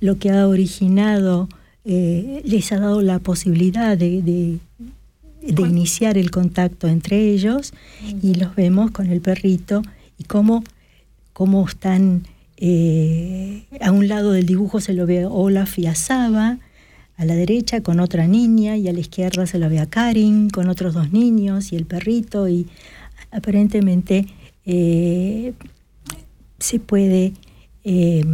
S7: lo que ha originado, eh, les ha dado la posibilidad de, de- de iniciar el contacto entre ellos y los vemos con el perrito y cómo, cómo están, eh, a un lado del dibujo se lo ve Olaf y a Saba, a la derecha con otra niña y a la izquierda se lo ve a Karin con otros dos niños y el perrito y aparentemente eh, se puede eh,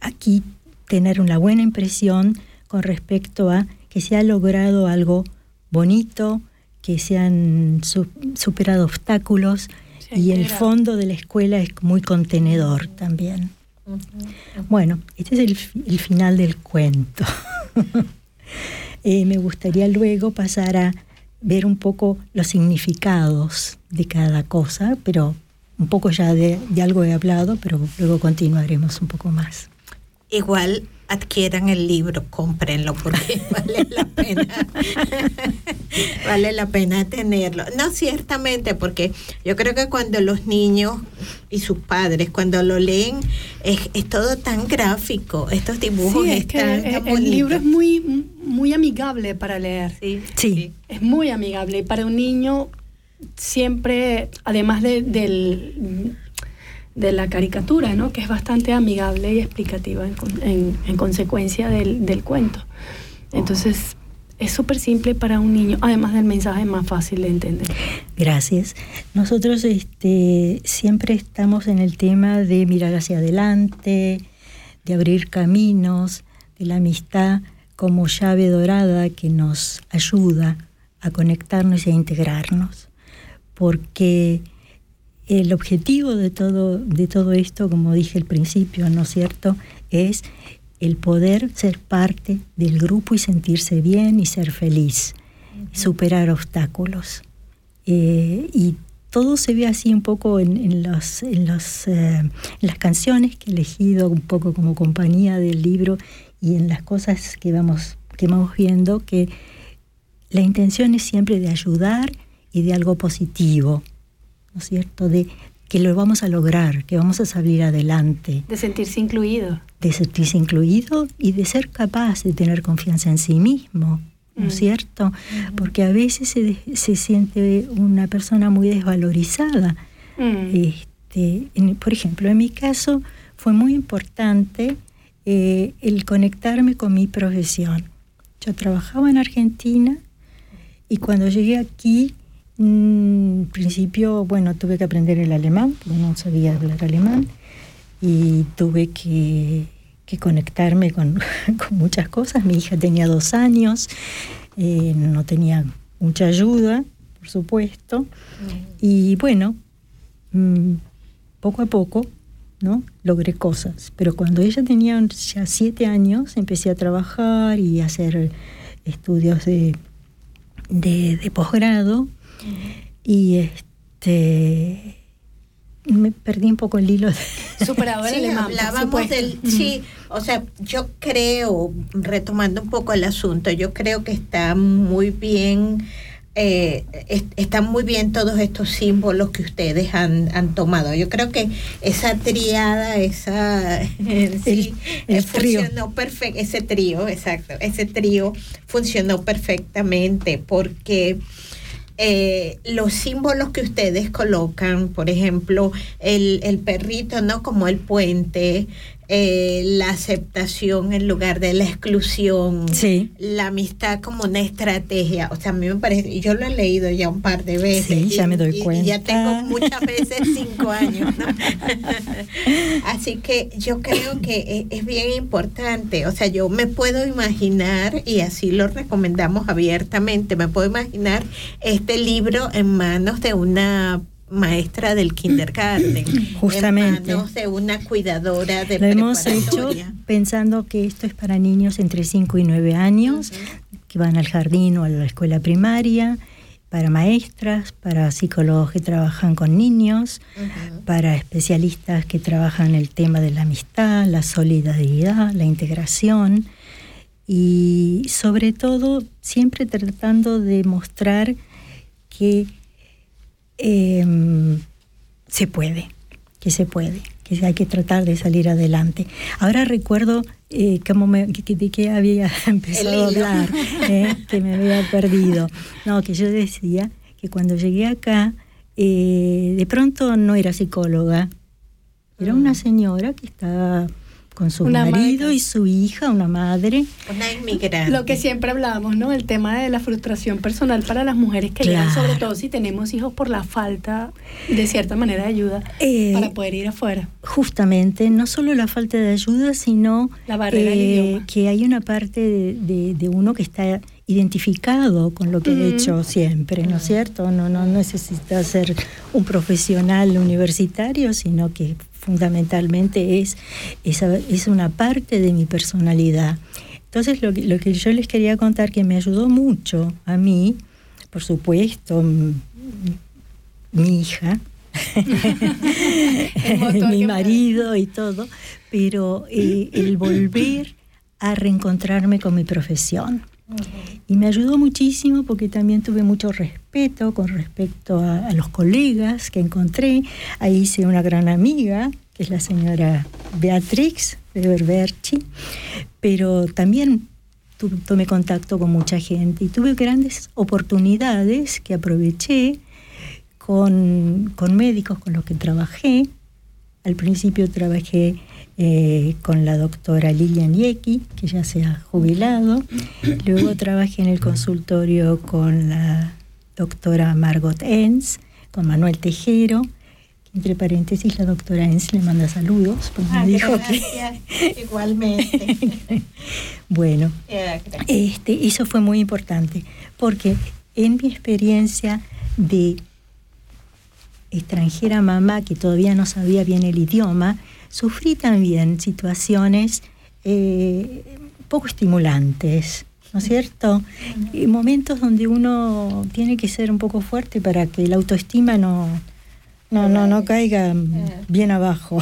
S7: aquí tener una buena impresión con respecto a que se ha logrado algo bonito, que se han su- superado obstáculos Y el fondo de la escuela es muy contenedor también. Bueno, este es el, el final del cuento. Eh, me gustaría luego pasar a ver un poco los significados de cada cosa, pero un poco ya de, de algo he hablado, pero luego continuaremos un poco más.
S6: Igual adquieran el libro, cómprenlo porque vale la pena. vale la pena tenerlo. No, ciertamente, porque yo creo que cuando los niños y sus padres, cuando lo leen, es, es todo tan gráfico. Estos dibujos
S8: Sí, es que
S6: están
S8: el, el libro es muy, muy amigable para leer.
S6: Sí,
S7: Sí,
S8: Es muy amigable. Y para un niño, siempre, además de, del, de la caricatura, ¿no? que es bastante amigable y explicativa en, con- en- en consecuencia del, del cuento. Entonces, es súper simple para un niño, además del mensaje más fácil de entender.
S7: gracias. Nosotros este, siempre estamos en el tema de mirar hacia adelante, de abrir caminos, de la amistad como llave dorada que nos ayuda a conectarnos y a integrarnos. Porque el objetivo de todo, de todo esto, como dije al principio, ¿no es cierto?, es el poder ser parte del grupo y sentirse bien y ser feliz, superar obstáculos. Eh, y todo se ve así un poco en, en los, en, los, eh, en las canciones que he elegido un poco como compañía del libro y en las cosas que vamos, que vamos viendo, que la intención es siempre de ayudar y de algo positivo, ¿no es cierto? De que lo vamos a lograr, que vamos a salir adelante,
S8: De sentirse incluido.
S7: de sentirse incluido y de ser capaz de tener confianza en sí mismo, ¿no es
S8: Mm.
S7: cierto? Porque a veces se, se siente una persona muy desvalorizada.
S8: Mm.
S7: Este, en- por ejemplo, en mi caso fue muy importante eh, el conectarme con mi profesión. Yo trabajaba en Argentina y cuando llegué aquí, mm, en principio, bueno, tuve que aprender el alemán, porque no sabía hablar alemán, y tuve que, que conectarme con, con muchas cosas. Mi hija tenía dos años, eh, no tenía mucha ayuda, por supuesto, y bueno, mm, poco a poco, ¿no? Logré cosas. Pero cuando ella tenía ya siete años, empecé a trabajar y a hacer estudios de, de, de posgrado. Y este me perdí un poco el hilo. de-
S8: Superador
S6: Sí,
S8: alemán,
S6: hablábamos del, sí, o sea, yo creo, retomando un poco el asunto, yo creo que está muy bien, eh, es- están muy bien todos estos símbolos que ustedes han, han tomado. Yo creo que esa triada, esa, eh, sí,
S7: el
S6: eh,
S7: trío.
S6: funcionó perfecto, ese trío, exacto, ese trío funcionó perfectamente porque eh, los símbolos que ustedes colocan, por ejemplo, el, el perrito, ¿no? Como el puente, eh, la aceptación en lugar de la exclusión,
S7: Sí.
S6: la amistad como una estrategia. O sea, a mí me parece, yo lo he leído ya un par de veces.
S7: Sí, ya
S6: y-
S7: me doy
S6: y- y
S7: cuenta.
S6: ya tengo muchas veces cinco años, ¿no? Así que yo creo que es, es bien importante. O sea, yo me puedo imaginar, y así lo recomendamos abiertamente, me puedo imaginar este libro en manos de una maestra del kindergarten,
S7: Justamente.
S6: en manos de una cuidadora de
S7: Lo hemos hecho pensando que esto es para niños entre 5 y 9 años, que van al jardín o a la escuela primaria, para maestras, para psicólogos que trabajan con niños, para especialistas que trabajan el tema de la amistad, la solidaridad, la integración y sobre todo siempre tratando de mostrar que em, se puede, que se puede, que hay que tratar de salir adelante. Ahora recuerdo eh, cómo me, que- de qué había empezado a hablar, eh, que me había perdido. No, que yo decía que cuando llegué acá, eh, de pronto no era psicóloga, era una señora que estaba con su
S8: Una
S7: marido
S8: madre.
S7: y su hija, una madre.
S6: Una inmigrante.
S8: Lo que siempre hablábamos, ¿no? El tema de la frustración personal para las mujeres que llegan,
S7: Claro.
S8: sobre todo si tenemos hijos por la falta de cierta manera de ayuda
S7: Eh,
S8: para poder ir afuera.
S7: Justamente, no solo la falta de ayuda, sino
S8: La barrera idioma.
S7: que hay una parte de, de- de uno que está identificado con lo que ha
S8: Ujú.
S7: hecho siempre, ¿no es cierto? No, no necesita ser un profesional universitario, sino que fundamentalmente es, es una parte de mi personalidad. Entonces, lo, que- lo que yo les quería contar que me ayudó mucho a mí, por supuesto, mi hija, mi marido y todo, pero eh, el volver a reencontrarme con mi profesión. Y me ayudó muchísimo porque también tuve mucho respeto con respecto a, los colegas que encontré. Ahí hice una gran amiga, que es la señora Beatrix de pero también tomé contacto con mucha gente y tuve grandes oportunidades que aproveché con, con médicos con los que trabajé. Al principio trabajé eh, con la doctora Lilian Yeki, que ya se ha jubilado. Luego trabajé en el consultorio con la doctora Margot Enz, con Manuel Tejero. Entre paréntesis, la doctora Enz le manda saludos, porque me dijo que...
S6: Gracias. Igualmente.
S7: Bueno,
S6: gracias.
S7: este, eso fue muy importante, porque en mi experiencia de extranjera mamá que todavía no sabía bien el idioma, sufrí también situaciones eh, poco estimulantes, ¿no es cierto? Y momentos donde uno tiene que ser un poco fuerte para que la autoestima no, no, no, no caiga bien abajo.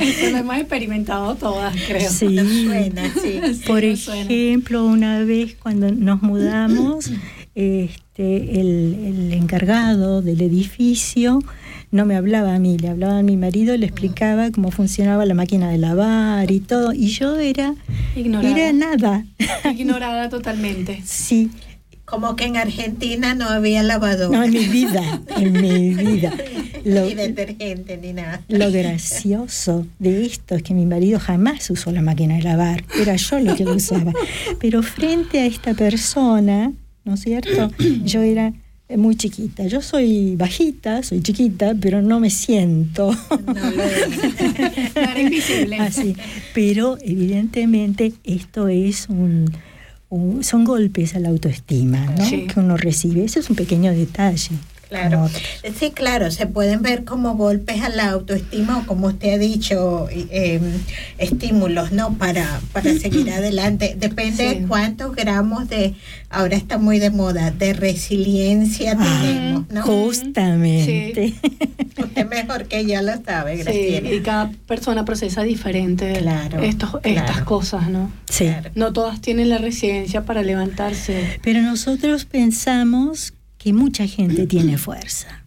S8: Eso lo hemos experimentado todas, creo.
S7: Sí.
S6: Nos suena, sí.
S7: Por ejemplo, una vez cuando nos mudamos, este, el, el encargado del edificio no me hablaba a mí, le hablaba a mi marido, le explicaba cómo funcionaba la máquina de lavar y todo, y yo era,
S8: Ignorada.
S7: era nada.
S8: Ignorada totalmente.
S7: Sí,
S6: Como que en Argentina no había lavadora.
S7: no, en mi vida, en mi vida. Lo,
S6: Ni detergente ni nada.
S7: Lo gracioso de esto es que mi marido jamás usó la máquina de lavar, era yo lo que lo usaba. Pero frente a esta persona, ¿no es cierto? Yo era muy chiquita. Yo soy bajita, soy chiquita, pero no me siento
S6: No.
S8: No invisible.
S7: así. Pero evidentemente esto es un, un- son golpes a la autoestima ¿no?
S8: Sí.
S7: que uno recibe. Eso es un pequeño detalle.
S6: Claro. Sí, claro, se pueden ver como golpes a la autoestima o como usted ha dicho, eh, estímulos, ¿no? Para, para seguir adelante. Depende
S8: Sí.
S6: de cuántos gramos de, ahora está muy de moda, de resiliencia
S7: Ah,
S6: tenemos, ¿no?
S7: Justamente.
S6: Usted mejor que yo lo sabe,
S8: Sí,
S6: Graciela.
S8: y cada persona procesa diferente
S6: Claro,
S8: estos, estas cosas, ¿no?
S7: Sí.
S6: Claro.
S8: No todas tienen la resiliencia para levantarse.
S7: Pero nosotros pensamos que mucha gente tiene fuerza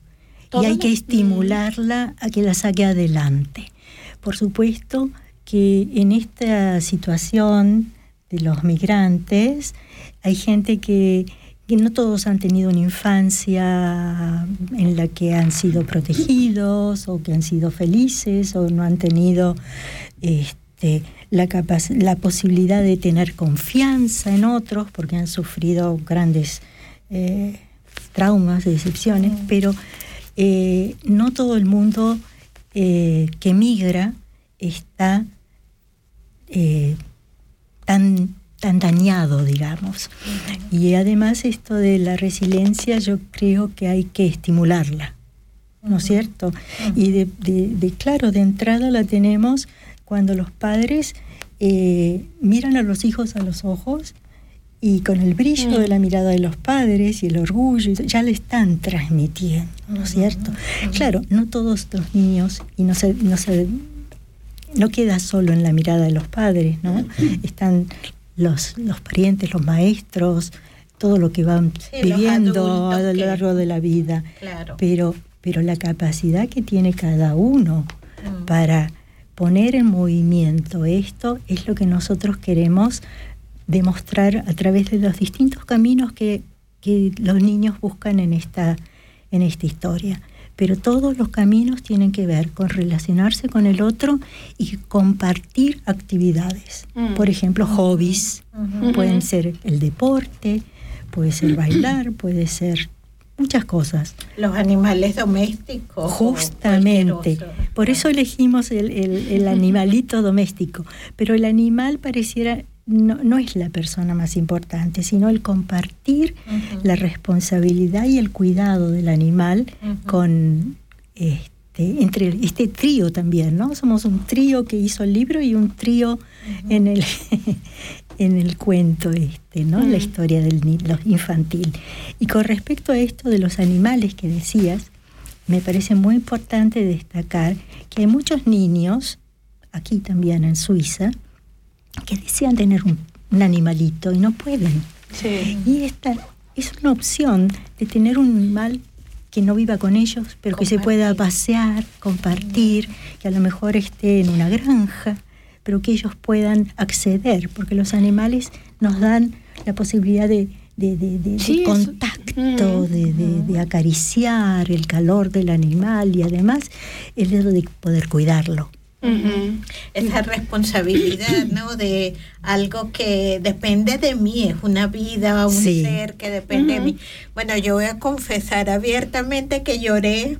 S7: y hay que estimularla a que la saque adelante. Por supuesto que en esta situación de los migrantes hay gente que, que no todos han tenido una infancia en la que han sido protegidos o que han sido felices o no han tenido este, la, la posibilidad de tener confianza en otros porque han sufrido grandes eh, traumas, decepciones, pero eh, no todo el mundo eh, que migra está eh, tan, tan dañado, digamos. Y además esto de la resiliencia yo creo que hay que estimularla, ¿no es cierto? Y de, de- de- claro, de entrada la tenemos cuando los padres miran a los hijos a los ojos y con el brillo de la mirada de los padres y el orgullo, ya le están transmitiendo, ¿no es cierto? Claro, no todos los niños, y no se, no se no queda solo en la mirada de los padres, ¿no? Están los, los parientes, los maestros, todo lo que van
S6: Sí,
S7: viviendo a lo
S6: que-
S7: largo de la vida.
S6: Claro.
S7: Pero, pero la capacidad que tiene cada uno para poner en movimiento esto es lo que nosotros queremos demostrar a través de los distintos caminos que, que los niños buscan en esta, en esta historia. Pero todos los caminos tienen que ver con relacionarse con el otro y compartir actividades.
S8: Mm.
S7: Por ejemplo, hobbies. Pueden ser el deporte, puede ser bailar, puede ser muchas cosas.
S6: Los animales domésticos.
S7: Justamente. Por eso elegimos el, el- el animalito doméstico. Pero el animal pareciera, no, no es la persona más importante, sino el compartir la responsabilidad y el cuidado del animal con este, entre este trío también, ¿no? Somos un trío que hizo el libro y un trío en el en el cuento este, ¿no? La historia del ni- lo infantil. Y con respecto a esto de los animales que decías, me parece muy importante destacar que hay muchos niños, aquí también en Suiza, que desean tener un, un animalito y no pueden.
S8: Sí.
S7: Y esta es una opción de tener un animal que no viva con ellos, pero que se pueda pasear, compartir, que a lo mejor esté en una granja, pero que ellos puedan acceder, porque los animales nos dan la posibilidad de, de- de- de- de
S8: Sí, eso-
S7: contacto, de, acariciar el calor del animal y además el hecho de poder cuidarlo.
S6: Esa responsabilidad, ¿no? De algo que depende de mí, es una vida, un
S7: Sí.
S6: ser que depende de mí. Bueno, yo voy a confesar abiertamente que lloré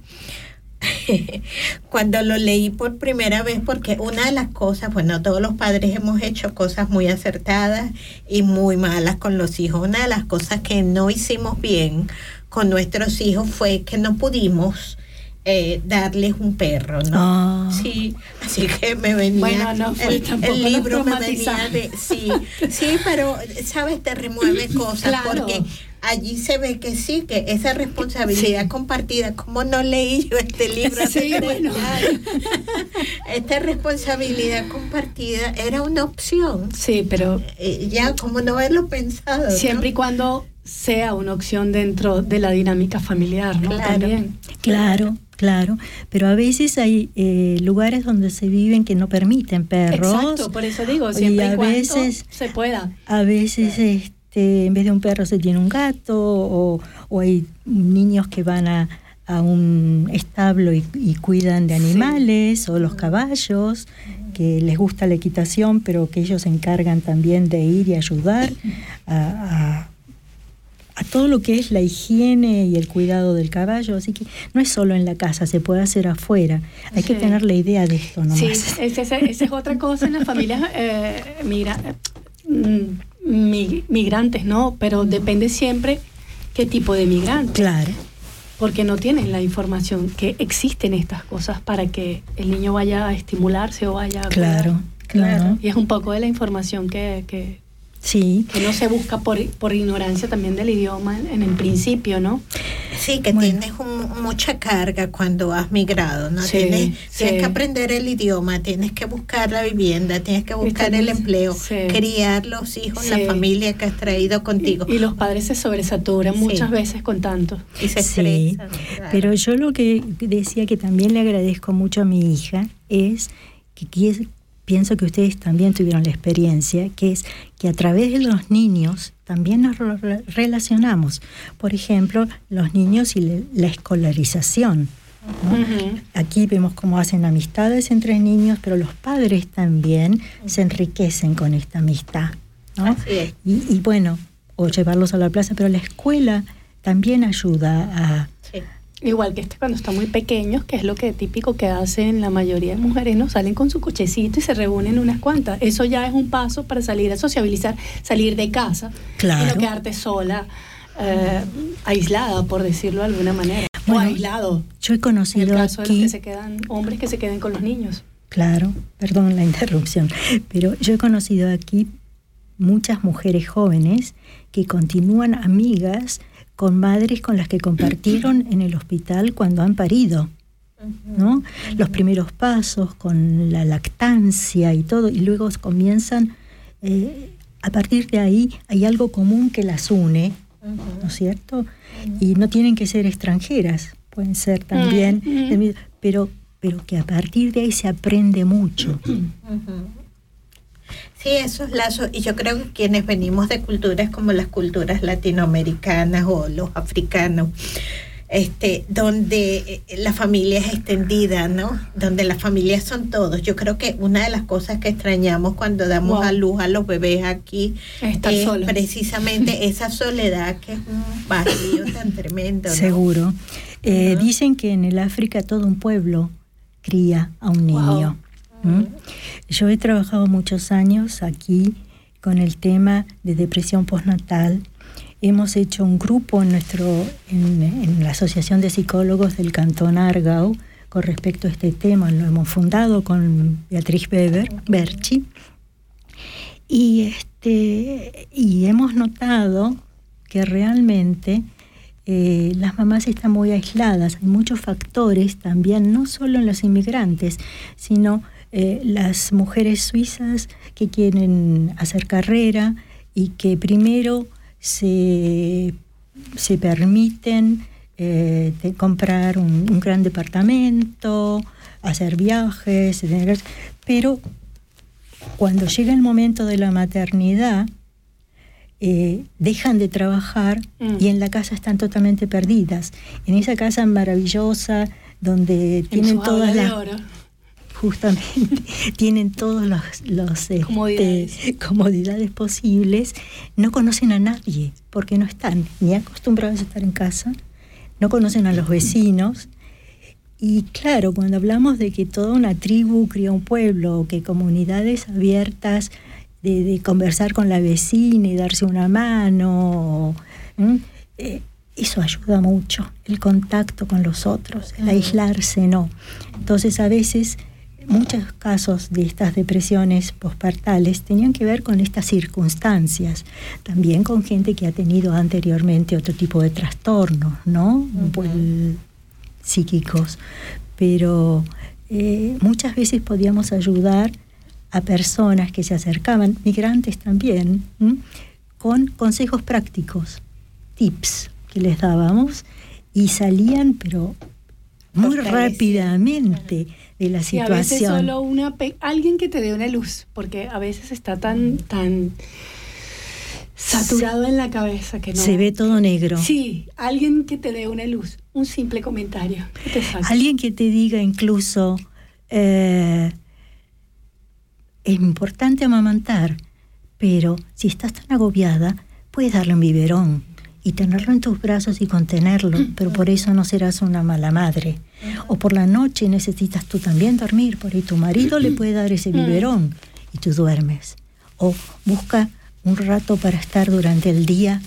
S6: cuando lo leí por primera vez, porque una de las cosas, bueno, todos los padres hemos hecho cosas muy acertadas y muy malas con los hijos. Una de las cosas que no hicimos bien con nuestros hijos fue que no pudimos eh, darles un perro, ¿no?
S7: Ah.
S6: Sí, así que me venía
S8: Bueno, no fue
S6: el, el libro me venía de sí, sí, pero sabes te remueve cosas
S8: Claro.
S6: porque allí se ve que sí, que esa responsabilidad compartida, como no leí yo este libro
S8: Sí,
S6: 30
S8: bueno.
S6: esta responsabilidad compartida era una opción.
S8: Sí, pero
S6: Eh, ya, como no haberlo pensado. ¿no?
S8: siempre y cuando sea una opción dentro de la dinámica familiar, ¿no?
S6: Claro.
S8: También.
S7: Claro, claro, pero a veces hay eh, lugares donde se viven que no permiten perros.
S8: Exacto, por eso digo,
S7: y
S8: siempre y,
S7: a
S8: cuando
S7: veces
S8: se pueda.
S7: a veces este en vez de un perro se tiene un gato o, o hay niños que van a, a un establo y, y cuidan de animales o los caballos que les gusta la equitación pero que ellos se encargan también de ir y ayudar a, a- todo lo que es la higiene y el cuidado del caballo, así que no es solo en la casa, se puede hacer afuera. Hay que tener la idea de esto nomás.
S8: Sí, esa esa- esa es otra cosa en las familias eh, migra- mm, mi- migrantes, ¿no? Pero depende siempre qué tipo de migrante.
S7: Claro.
S8: Porque no tienen la información que existen estas cosas para que el niño vaya a estimularse o vaya a
S7: Claro,
S8: cuidar.
S7: claro.
S8: Y es un poco de la información que, que,
S7: Sí.
S8: que no se busca por, por ignorancia también del idioma en, en el principio, ¿no?
S6: Sí, que
S7: Bueno.
S6: tienes un- mucha carga cuando has migrado, ¿no?
S8: Sí,
S6: tienes,
S8: sí.
S6: tienes que aprender el idioma, tienes que buscar la vivienda, tienes que buscar el empleo,
S8: sí.
S6: criar los hijos,
S8: Sí.
S6: la familia que has traído contigo.
S8: Y, y los padres se sobresaturan
S6: Sí.
S8: muchas veces con tanto.
S6: Y se
S7: Sí,
S6: estresan, claro.
S7: pero yo lo que decía que también le agradezco mucho a mi hija es que pienso que ustedes también tuvieron la experiencia, que es que a través de los niños también nos re- re- relacionamos. Por ejemplo, los niños y la escolarización. Aquí vemos cómo hacen amistades entre niños, pero los padres también se enriquecen con esta amistad. ¿no?
S6: Es.
S7: Y, y bueno, o llevarlos a la plaza, pero la escuela también ayuda a...
S8: Igual que este cuando están muy pequeños, que es lo que típico que hacen la mayoría de mujeres, ¿no? Salen con su cochecito y se reúnen unas cuantas. Eso ya es un paso para salir a sociabilizar, salir de casa
S7: Claro.
S8: y no quedarte sola, eh, aislada, por decirlo de alguna manera.
S7: Bueno,
S8: o aislado.
S7: Yo he
S8: En el
S7: conocido
S8: caso de los
S7: aquí...
S8: que se quedan, hombres que se queden con los niños.
S7: Claro, perdón la interrupción, pero yo he conocido aquí muchas mujeres jóvenes que continúan amigas con madres con las que compartieron en el hospital cuando han parido. ¿no? Los primeros pasos con la lactancia y todo, y luego comienzan, eh, a partir de ahí hay algo común que las une, ¿no es cierto? Y no tienen que ser extranjeras, pueden ser también, pero, pero que a partir de ahí se aprende mucho.
S6: Sí, esos lazos, y yo creo que quienes venimos de culturas como las culturas latinoamericanas o los africanos, este, donde eh, la familia es extendida, ¿no? Donde las familias son todos. Yo creo que una de las cosas que extrañamos cuando damos
S8: Wow.
S6: a luz a los bebés aquí
S8: Estar
S6: es precisamente esa soledad que es un vacío tan tremendo. ¿no?
S7: Seguro. Eh, Dicen que en el África todo un pueblo cría a un niño. ¿Mm? Yo he trabajado muchos años aquí con el tema de depresión postnatal. Hemos hecho un grupo en, nuestro, en, la Asociación de Psicólogos del Cantón Argao con respecto a este tema. Lo hemos fundado con Beatriz Weber, Berchi. Y, este, y hemos notado que realmente eh, las mamás están muy aisladas. Hay muchos factores también, no solo en los inmigrantes, sino eh, las mujeres suizas que quieren hacer carrera y que primero se, se permiten eh, de comprar un, un gran departamento, hacer viajes, pero cuando llega el momento de la maternidad, eh, dejan de trabajar
S8: Mm.
S7: y en la casa están totalmente perdidas. En esa casa maravillosa donde
S8: En
S7: tienen todas las. Justamente tienen todos los, los, este,
S8: Comodidades.
S7: comodidades posibles, no conocen a nadie porque no están ni acostumbrados a estar en casa, no conocen a los vecinos. Y claro, cuando hablamos de que toda una tribu cría un pueblo, que comunidades abiertas de, de conversar con la vecina y darse una mano. Eh, eso ayuda mucho, el contacto con los otros, el aislarse no. Entonces a veces muchos casos de estas depresiones postpartales tenían que ver con estas circunstancias, también con gente que ha tenido anteriormente otro tipo de trastornos, ¿no? Pues, psíquicos, pero eh, muchas veces podíamos ayudar a personas que se acercaban, migrantes también, ¿m? con consejos prácticos, tips que les dábamos y salían, pero muy rápidamente de la
S8: Y a veces
S7: situación.
S8: solo una pe- alguien que te dé una luz, porque a veces está tan tan saturado en la cabeza que no
S7: Se ve todo negro.
S8: Sí, alguien que te dé una luz, un simple comentario. que te saque.
S7: Alguien que te diga incluso, eh, es importante amamantar, pero si estás tan agobiada, puedes darle un biberón y tenerlo en tus brazos y contenerlo, pero por eso no serás una mala madre. O por la noche necesitas tú también dormir, por ahí tu marido le puede dar ese biberón y tú duermes. O busca un rato para estar durante el día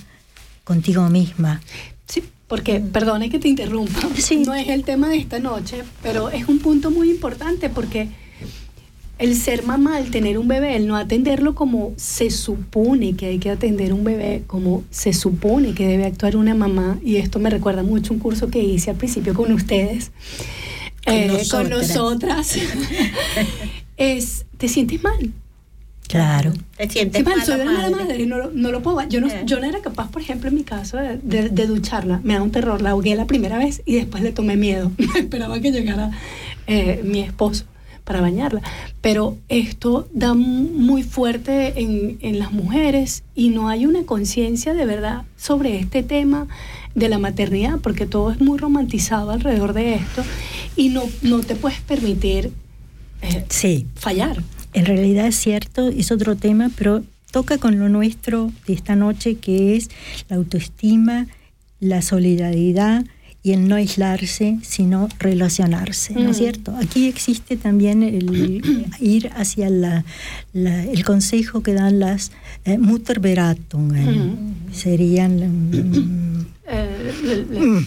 S7: contigo misma.
S8: Sí, porque, perdone que te interrumpa,
S7: Sí.
S8: no es el tema de esta noche, pero es un punto muy importante porque el ser mamá, el tener un bebé, el no atenderlo como se supone que hay que atender un bebé, como se supone que debe actuar una mamá, y esto me recuerda mucho un curso que hice al principio con ustedes,
S6: Con
S8: eh, con
S6: nosotras.
S8: es, te sientes mal.
S7: Claro.
S6: Te sientes
S8: Sí, mal, soy una mala
S6: madre.
S8: madre, no, lo- no lo puedo. Yo no,
S6: Eh.
S8: yo no era capaz, por ejemplo, en mi caso, de, de- de ducharla. Me da un terror. La ahogué la primera vez y después le tomé miedo. Esperaba que llegara eh, mi esposo para bañarla. Pero esto da muy fuerte en, en las mujeres y no hay una conciencia de verdad sobre este tema de la maternidad, porque todo es muy romantizado alrededor de esto y no, no te puedes permitir eh,
S7: Sí.
S8: fallar.
S7: En realidad es cierto, es otro tema, pero toca con lo nuestro de esta noche, que es la autoestima, la solidaridad y el no aislarse, sino relacionarse, ¿no es
S8: Mm.
S7: cierto? Aquí existe también el ir hacia la, la- el consejo que dan las eh, Mutterberatung, eh,
S8: Mm.
S7: serían... mm,
S8: Eh,
S7: mm,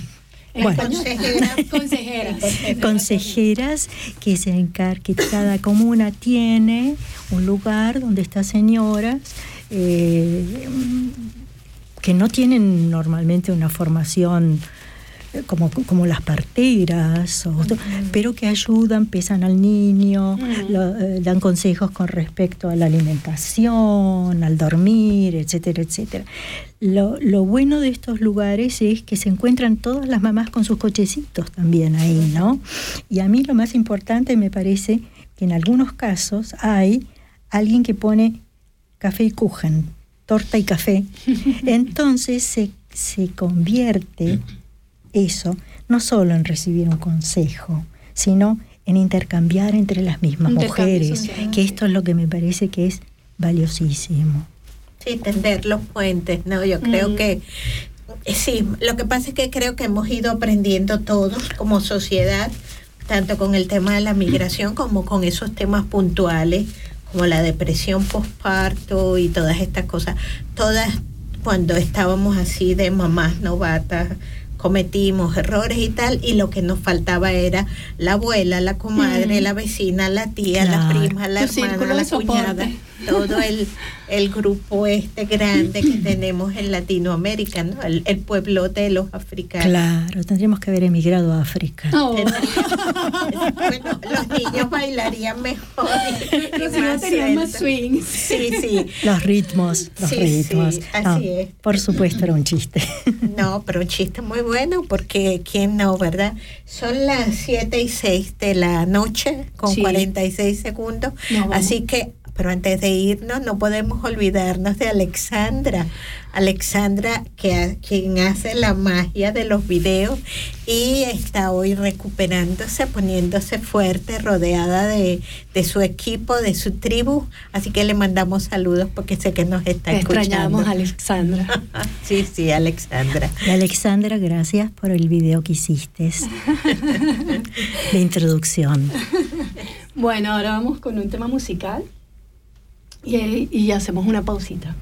S8: En
S7: Bueno.
S8: español, consejeras.
S7: consejeras que se encar que cada comuna tiene un lugar donde estas señoras
S11: eh, que no tienen normalmente una formación eh, como, como las parteras, o- pero que ayudan, pesan al niño, lo- eh, dan consejos con respecto a la alimentación, al dormir, etcétera, etcétera. Lo, lo bueno de estos lugares es que se encuentran todas las mamás con sus cochecitos también ahí, ¿no? Y a mí lo más importante me parece que en algunos casos hay alguien que pone café y kuchen, torta y café. Entonces se, se convierte eso no solo en recibir un consejo, sino en intercambiar entre las mismas mujeres, que esto es lo que me parece que es valiosísimo.
S6: Sí, tender los puentes, ¿no? Yo creo
S11: Mm.
S6: que eh, sí, lo que pasa es que creo que hemos ido aprendiendo todos como sociedad, tanto con el tema de la migración como con esos temas puntuales, como la depresión postparto y todas estas cosas. Todas cuando estábamos así de mamás novatas cometimos errores y tal y lo que nos faltaba era la abuela, la comadre,
S8: Mm.
S6: la vecina, la tía, la prima, la
S8: Tu
S6: hermana, la
S8: soporte.
S6: cuñada, todo el, el grupo este grande que tenemos en Latinoamérica, ¿no? el, el pueblote de los africanos.
S11: Claro, tendríamos que haber emigrado a África.
S8: Oh.
S6: Bueno, los niños bailarían mejor. y- y
S8: Los niños tenían más swing.
S6: Sí, sí.
S11: Los ritmos, los
S6: Sí,
S11: ritmos.
S6: sí, así
S11: No,
S6: es.
S11: Por supuesto era un chiste.
S6: No, pero un chiste muy bueno, porque quién no, ¿verdad? Son las 7 y 6 de la noche, con
S8: Sí.
S6: 46 segundos.
S8: Vamos.
S6: Así que, pero antes de irnos, no podemos olvidarnos de Alexandra. Alexandra, que quien hace la magia de los videos y está hoy recuperándose, poniéndose fuerte, rodeada de, de su equipo, de su tribu. Así que le mandamos saludos porque sé que nos está
S8: Te
S6: escuchando.
S8: extrañamos, Alexandra.
S6: Sí, sí, Alexandra.
S11: Y Alexandra, gracias por el video que hiciste de introducción.
S8: Bueno, ahora vamos con un tema musical y, y hacemos una pausita.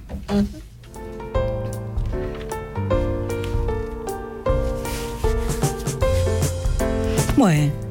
S11: Bueno,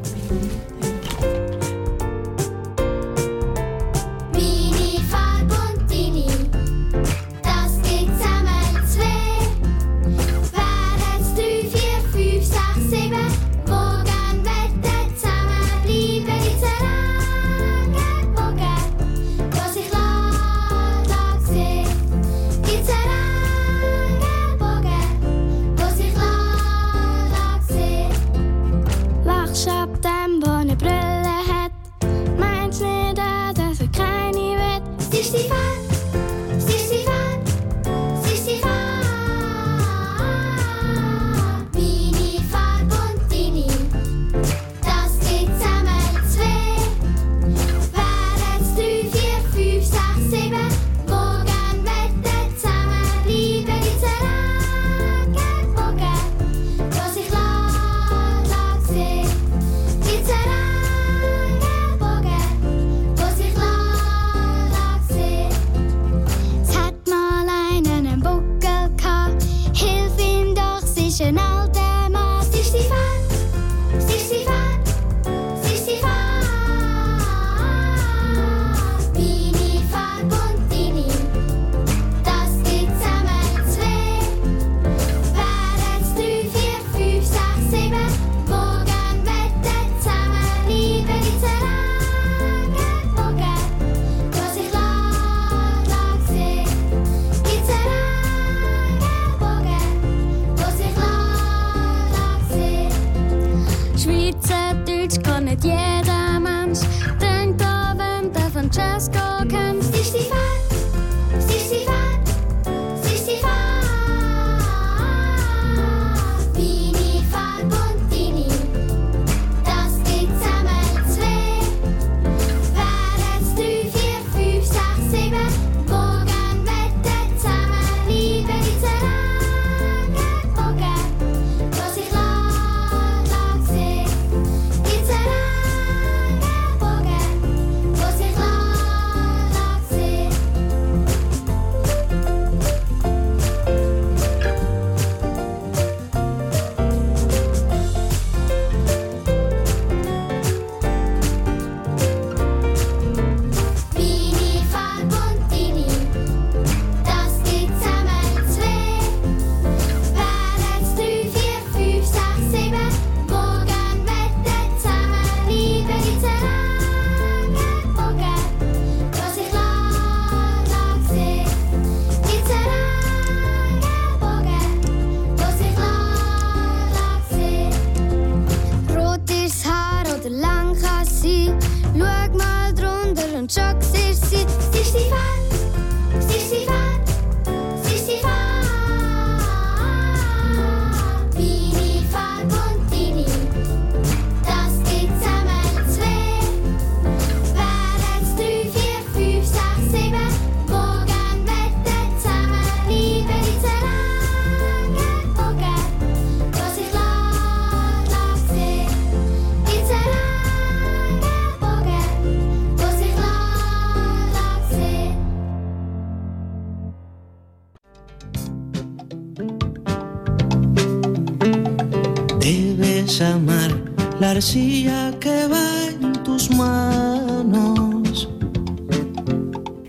S4: la arcilla que va en tus manos.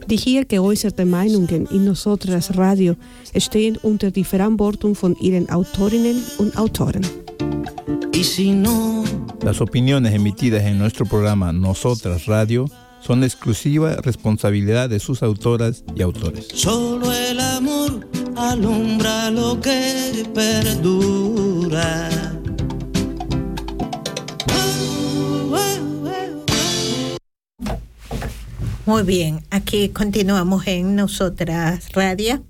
S3: Die hier geäußerte Meinungen in Nosotras Radio stehen unter die Verantwortung von ihren Autorinnen und Autoren.
S4: Y si no,
S5: Las opiniones emitidas en nuestro programa Nosotras Radio son de exclusiva responsabilidad de sus autoras y autores.
S4: solo el amor alumbra lo que perdura.
S6: Muy bien, aquí continuamos en Nosotras Radio.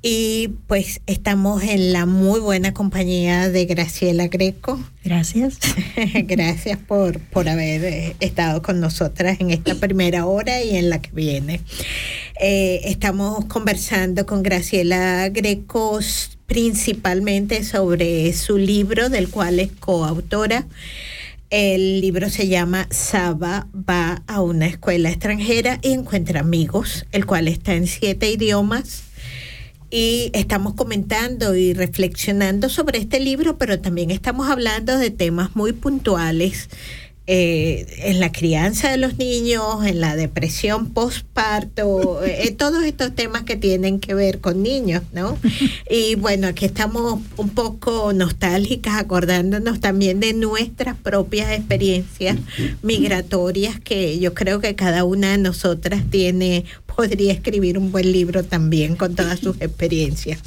S6: Y pues estamos en la muy buena compañía de Graciela Greco.
S7: Gracias.
S6: Gracias por, por haber eh, estado con nosotras en esta primera hora y en la que viene. Eh, estamos conversando con Graciela Greco principalmente sobre su libro, del cual es coautora. El libro se llama Saba va a una escuela extranjera y encuentra amigos, el cual está en siete idiomas. Y estamos comentando y reflexionando sobre este libro, pero también estamos hablando de temas muy puntuales eh, en la crianza de los niños, en la depresión postparto, eh, todos estos temas que tienen que ver con niños, ¿no? Y bueno, aquí estamos un poco nostálgicas, acordándonos también de nuestras propias experiencias migratorias, que yo creo que cada una de nosotras tiene, podría escribir un buen libro también con todas sus experiencias.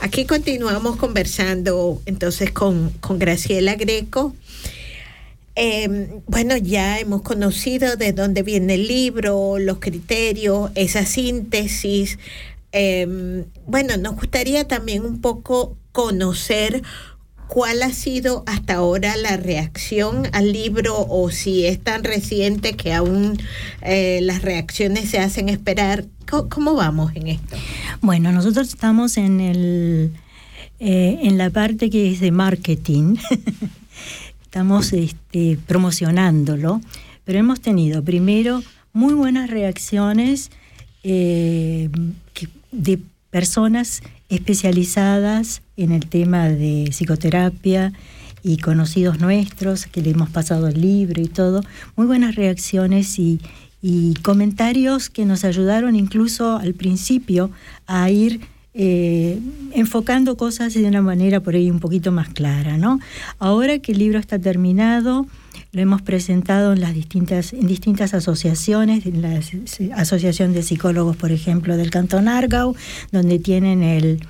S6: Aquí continuamos conversando entonces con, con Graciela Greco. Eh, bueno, ya hemos conocido de dónde viene el libro, los criterios, esa síntesis. Eh, bueno, nos gustaría también un poco conocer cuál ha sido hasta ahora la reacción al libro o si es tan reciente que aún eh, las reacciones se hacen esperar. ¿Cómo, cómo vamos en esto?
S7: Bueno, nosotros estamos en el eh, en la parte que es de marketing. estamos este, promocionándolo, pero hemos tenido primero muy buenas reacciones eh, de personas especializadas en el tema de psicoterapia y conocidos nuestros que le hemos pasado el libro y todo, muy buenas reacciones y, y comentarios que nos ayudaron incluso al principio a ir eh, enfocando cosas de una manera por ahí un poquito más clara, ¿no? Ahora que el libro está terminado, lo hemos presentado en las distintas, en distintas asociaciones, en la as- Asociación de Psicólogos, por ejemplo, del Cantón Argau, donde tienen el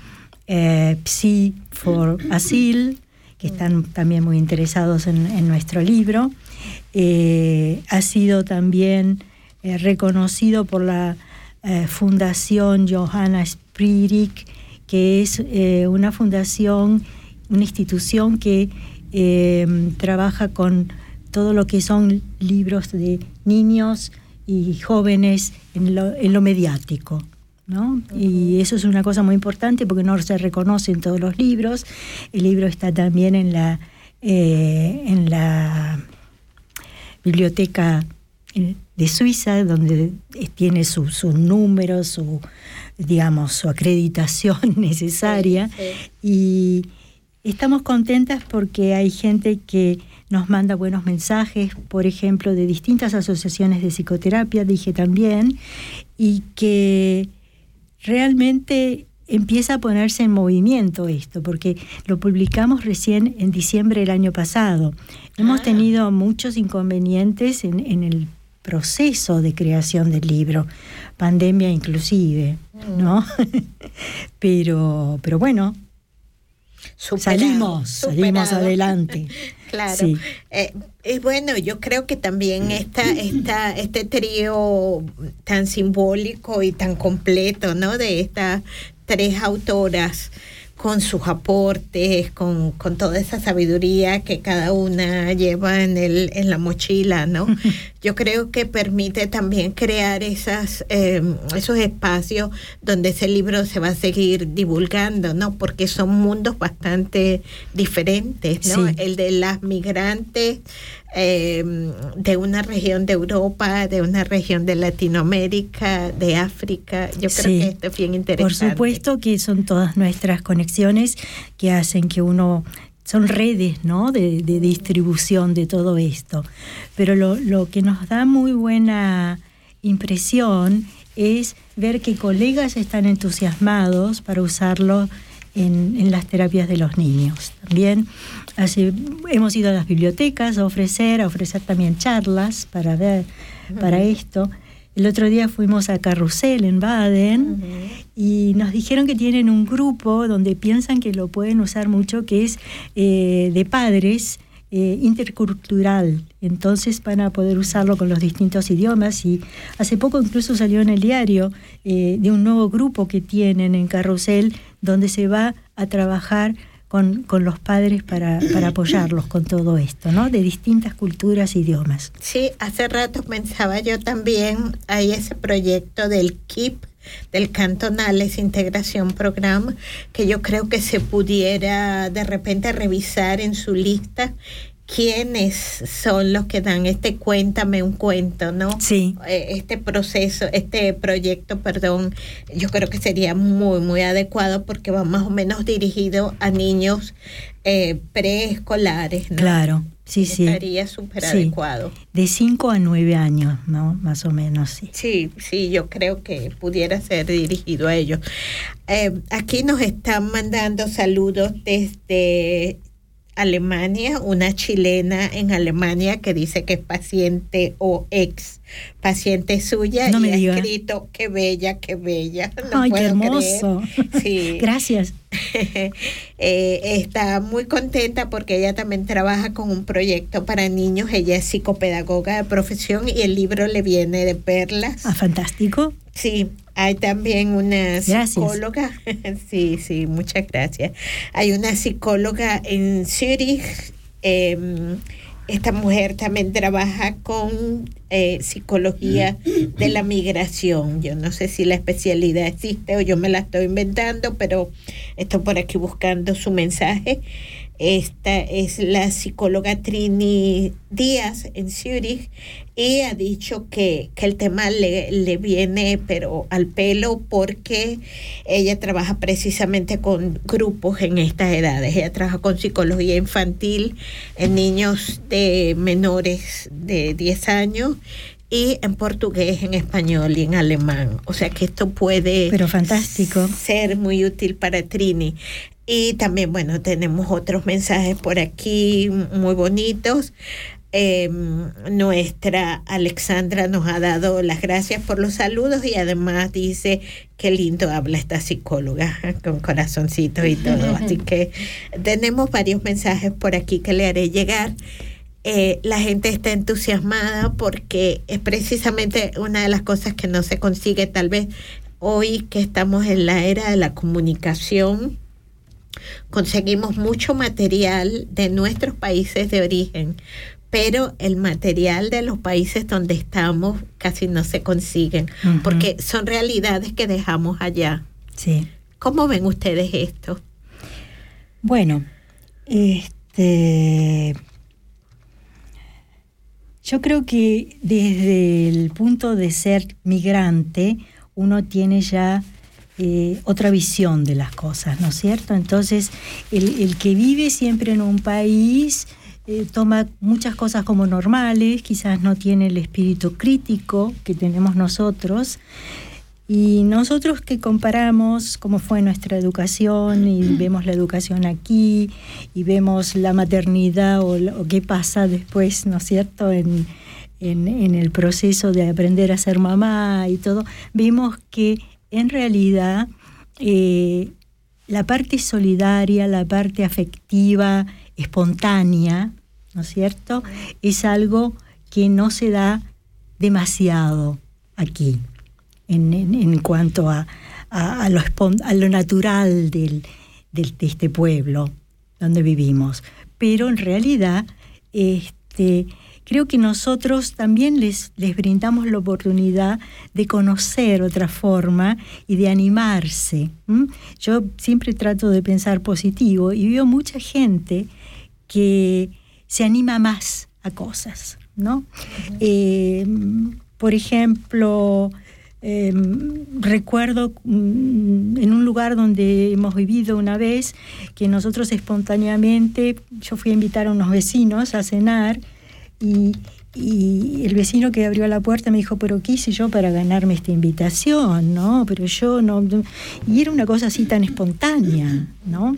S7: eh, Psi for Asil, que están también muy interesados en, nuestro libro. Eh, ha sido también reconocido por la Fundación Johanna Que es eh, una fundación, una institución que eh, trabaja con todo lo que son libros de niños y jóvenes en lo, en lo mediático. ¿no? Y eso es una cosa muy importante porque no se reconoce en todos los libros. El libro está también en la, eh, en la biblioteca de Suiza, donde tiene su, su número, su, digamos, su acreditación necesaria. Y estamos contentas porque hay gente que nos manda buenos mensajes, por ejemplo, de distintas asociaciones de psicoterapia, dije también, y que realmente empieza a ponerse en movimiento esto, porque lo publicamos recién en diciembre del año pasado. Hemos tenido muchos inconvenientes en, en el proceso de creación del libro, pandemia inclusive, ¿no? pero, pero bueno,
S6: Superado,
S7: salimos, salimos
S6: superado.
S7: adelante.
S6: Claro.
S7: Sí.
S6: Eh, y bueno, yo creo que también esta, esta, este trío tan simbólico y tan completo, ¿no? De estas tres autoras con sus aportes, con, con toda esa sabiduría que cada una lleva en, el, en la mochila, ¿no? Yo creo que permite también crear esas, eh, esos espacios donde ese libro se va a seguir divulgando, ¿no? Porque son mundos bastante diferentes, ¿no?
S7: Sí.
S6: El de las migrantes eh, de una región de Europa, de una región de Latinoamérica, de África. Yo creo
S7: Sí.
S6: que esto es bien
S7: Por
S6: interesante.
S7: supuesto que son todas nuestras conexiones que hacen que uno son redes ¿no? de, de distribución de todo esto. Pero lo, lo que nos da muy buena impresión es ver que colegas están entusiasmados para usarlo en, en las terapias de los niños. También así, hemos ido a las bibliotecas a ofrecer, a ofrecer también charlas para ver, para esto. El otro día fuimos a Carrusel en Baden y nos dijeron que tienen un grupo donde piensan que lo pueden usar mucho, que es eh, de padres eh, intercultural. Entonces van a poder usarlo con los distintos idiomas y hace poco incluso salió en el diario eh, de un nuevo grupo que tienen en Carrusel donde se va a trabajar con, con los padres para, para apoyarlos con todo esto, ¿no? De distintas culturas idiomas.
S6: Sí, hace rato pensaba yo también, hay ese proyecto del KIP, del Cantonales Integración Program, que yo creo que se pudiera de repente revisar en su lista quiénes son los que dan este cuéntame un cuento, ¿no?
S7: Sí.
S6: Eh, Este proceso, este proyecto, perdón, yo creo que sería muy, muy adecuado porque va más o menos dirigido a niños eh, preescolares, ¿no?
S7: Claro, sí, sí.
S6: Estaría súper
S7: Sí.
S6: adecuado.
S7: De 5 a 9 años, ¿no? Más o menos, sí.
S6: Sí, sí, yo creo que pudiera ser dirigido a ellos. Eh, aquí nos están mandando saludos desde Alemania, una chilena en Alemania que dice que es paciente o ex paciente suya
S7: No
S6: y ha
S7: diga.
S6: escrito qué bella, qué bella. No
S7: Ay, qué hermoso.
S6: creer. Sí.
S7: Gracias.
S6: Eh, está muy contenta porque ella también trabaja con un proyecto para niños. Ella es psicopedagoga de profesión y el libro le viene de perlas.
S7: Ah, fantástico.
S6: Sí, hay también una
S7: Gracias.
S6: psicóloga. sí, sí, muchas gracias. Hay una psicóloga en Zurich. eh, esta mujer también trabaja con eh, psicología de la migración. Yo no sé si la especialidad existe o yo me la estoy inventando, pero estoy por aquí buscando su mensaje. Esta es la psicóloga Trini Díaz en Zurich y ha dicho que, que el tema le, le viene pero al pelo porque ella trabaja precisamente con grupos en estas edades. Ella trabaja con psicología infantil en niños de menores de 10 años y en portugués, en español y en alemán. O sea que esto puede
S7: Pero fantástico.
S6: ser muy útil para Trini. Y también, bueno, tenemos otros mensajes por aquí muy bonitos. Eh, nuestra Alexandra nos ha dado las gracias por los saludos y además dice qué lindo habla esta psicóloga con corazoncitos y todo. Así que tenemos varios mensajes por aquí que le haré llegar. Eh, la gente está entusiasmada porque es precisamente una de las cosas que no se consigue tal vez hoy que estamos en la era de la comunicación conseguimos mucho material de nuestros países de origen, pero el material de los países donde estamos casi no se consiguen,
S7: Ujú.
S6: porque son realidades que dejamos allá.
S7: Sí.
S6: ¿Cómo ven ustedes esto?
S7: Bueno, este. Yo creo que desde el punto de ser migrante, uno tiene ya eh, otra visión de las cosas, ¿no es cierto? Entonces, el, el que vive siempre en un país eh, toma muchas cosas como normales, quizás no tiene el espíritu crítico que tenemos nosotros. Y nosotros que comparamos cómo fue nuestra educación y vemos la educación aquí y vemos la maternidad o, o qué pasa después, ¿no es cierto?, en, en- en el proceso de aprender a ser mamá y todo, vemos que en realidad eh, la parte solidaria, la parte afectiva, espontánea, ¿no es cierto?, es algo que no se da demasiado aquí en, cuanto a, lo, natural del, del- de este pueblo donde vivimos. Pero en realidad, este, creo que nosotros también les, les brindamos la oportunidad de conocer otra forma y de animarse. Yo siempre trato de pensar positivo y veo mucha gente que se anima más a cosas, ¿no? Eh, por ejemplo, eh, recuerdo mm, en un lugar donde hemos vivido una vez que nosotros espontáneamente, yo fui a invitar a unos vecinos a cenar y, el vecino que abrió la puerta me dijo, pero ¿qué hice yo para ganarme esta invitación? ¿No? Pero yo no... no-". Y era una cosa así tan espontánea, ¿no?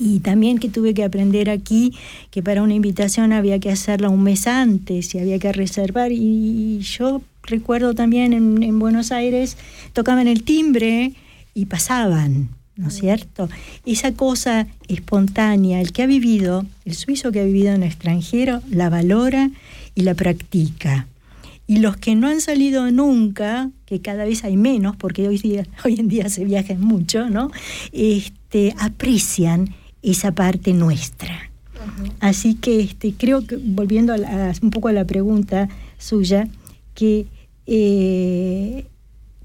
S7: Y también que tuve que aprender aquí que para una invitación había que hacerla un mes antes y había que reservar. Y yo recuerdo también en Buenos Aires, tocaban el timbre y pasaban, ¿no es cierto? Esa cosa espontánea, el que ha vivido, el suizo que ha vivido en el extranjero, la valora y la practica. Y los que no han salido nunca, que cada vez hay menos, porque hoy, día, hoy en día se viaja mucho, ¿no? Este, aprecian esa parte nuestra. Así que este, creo que, volviendo a la- un poco a la pregunta suya, que eh,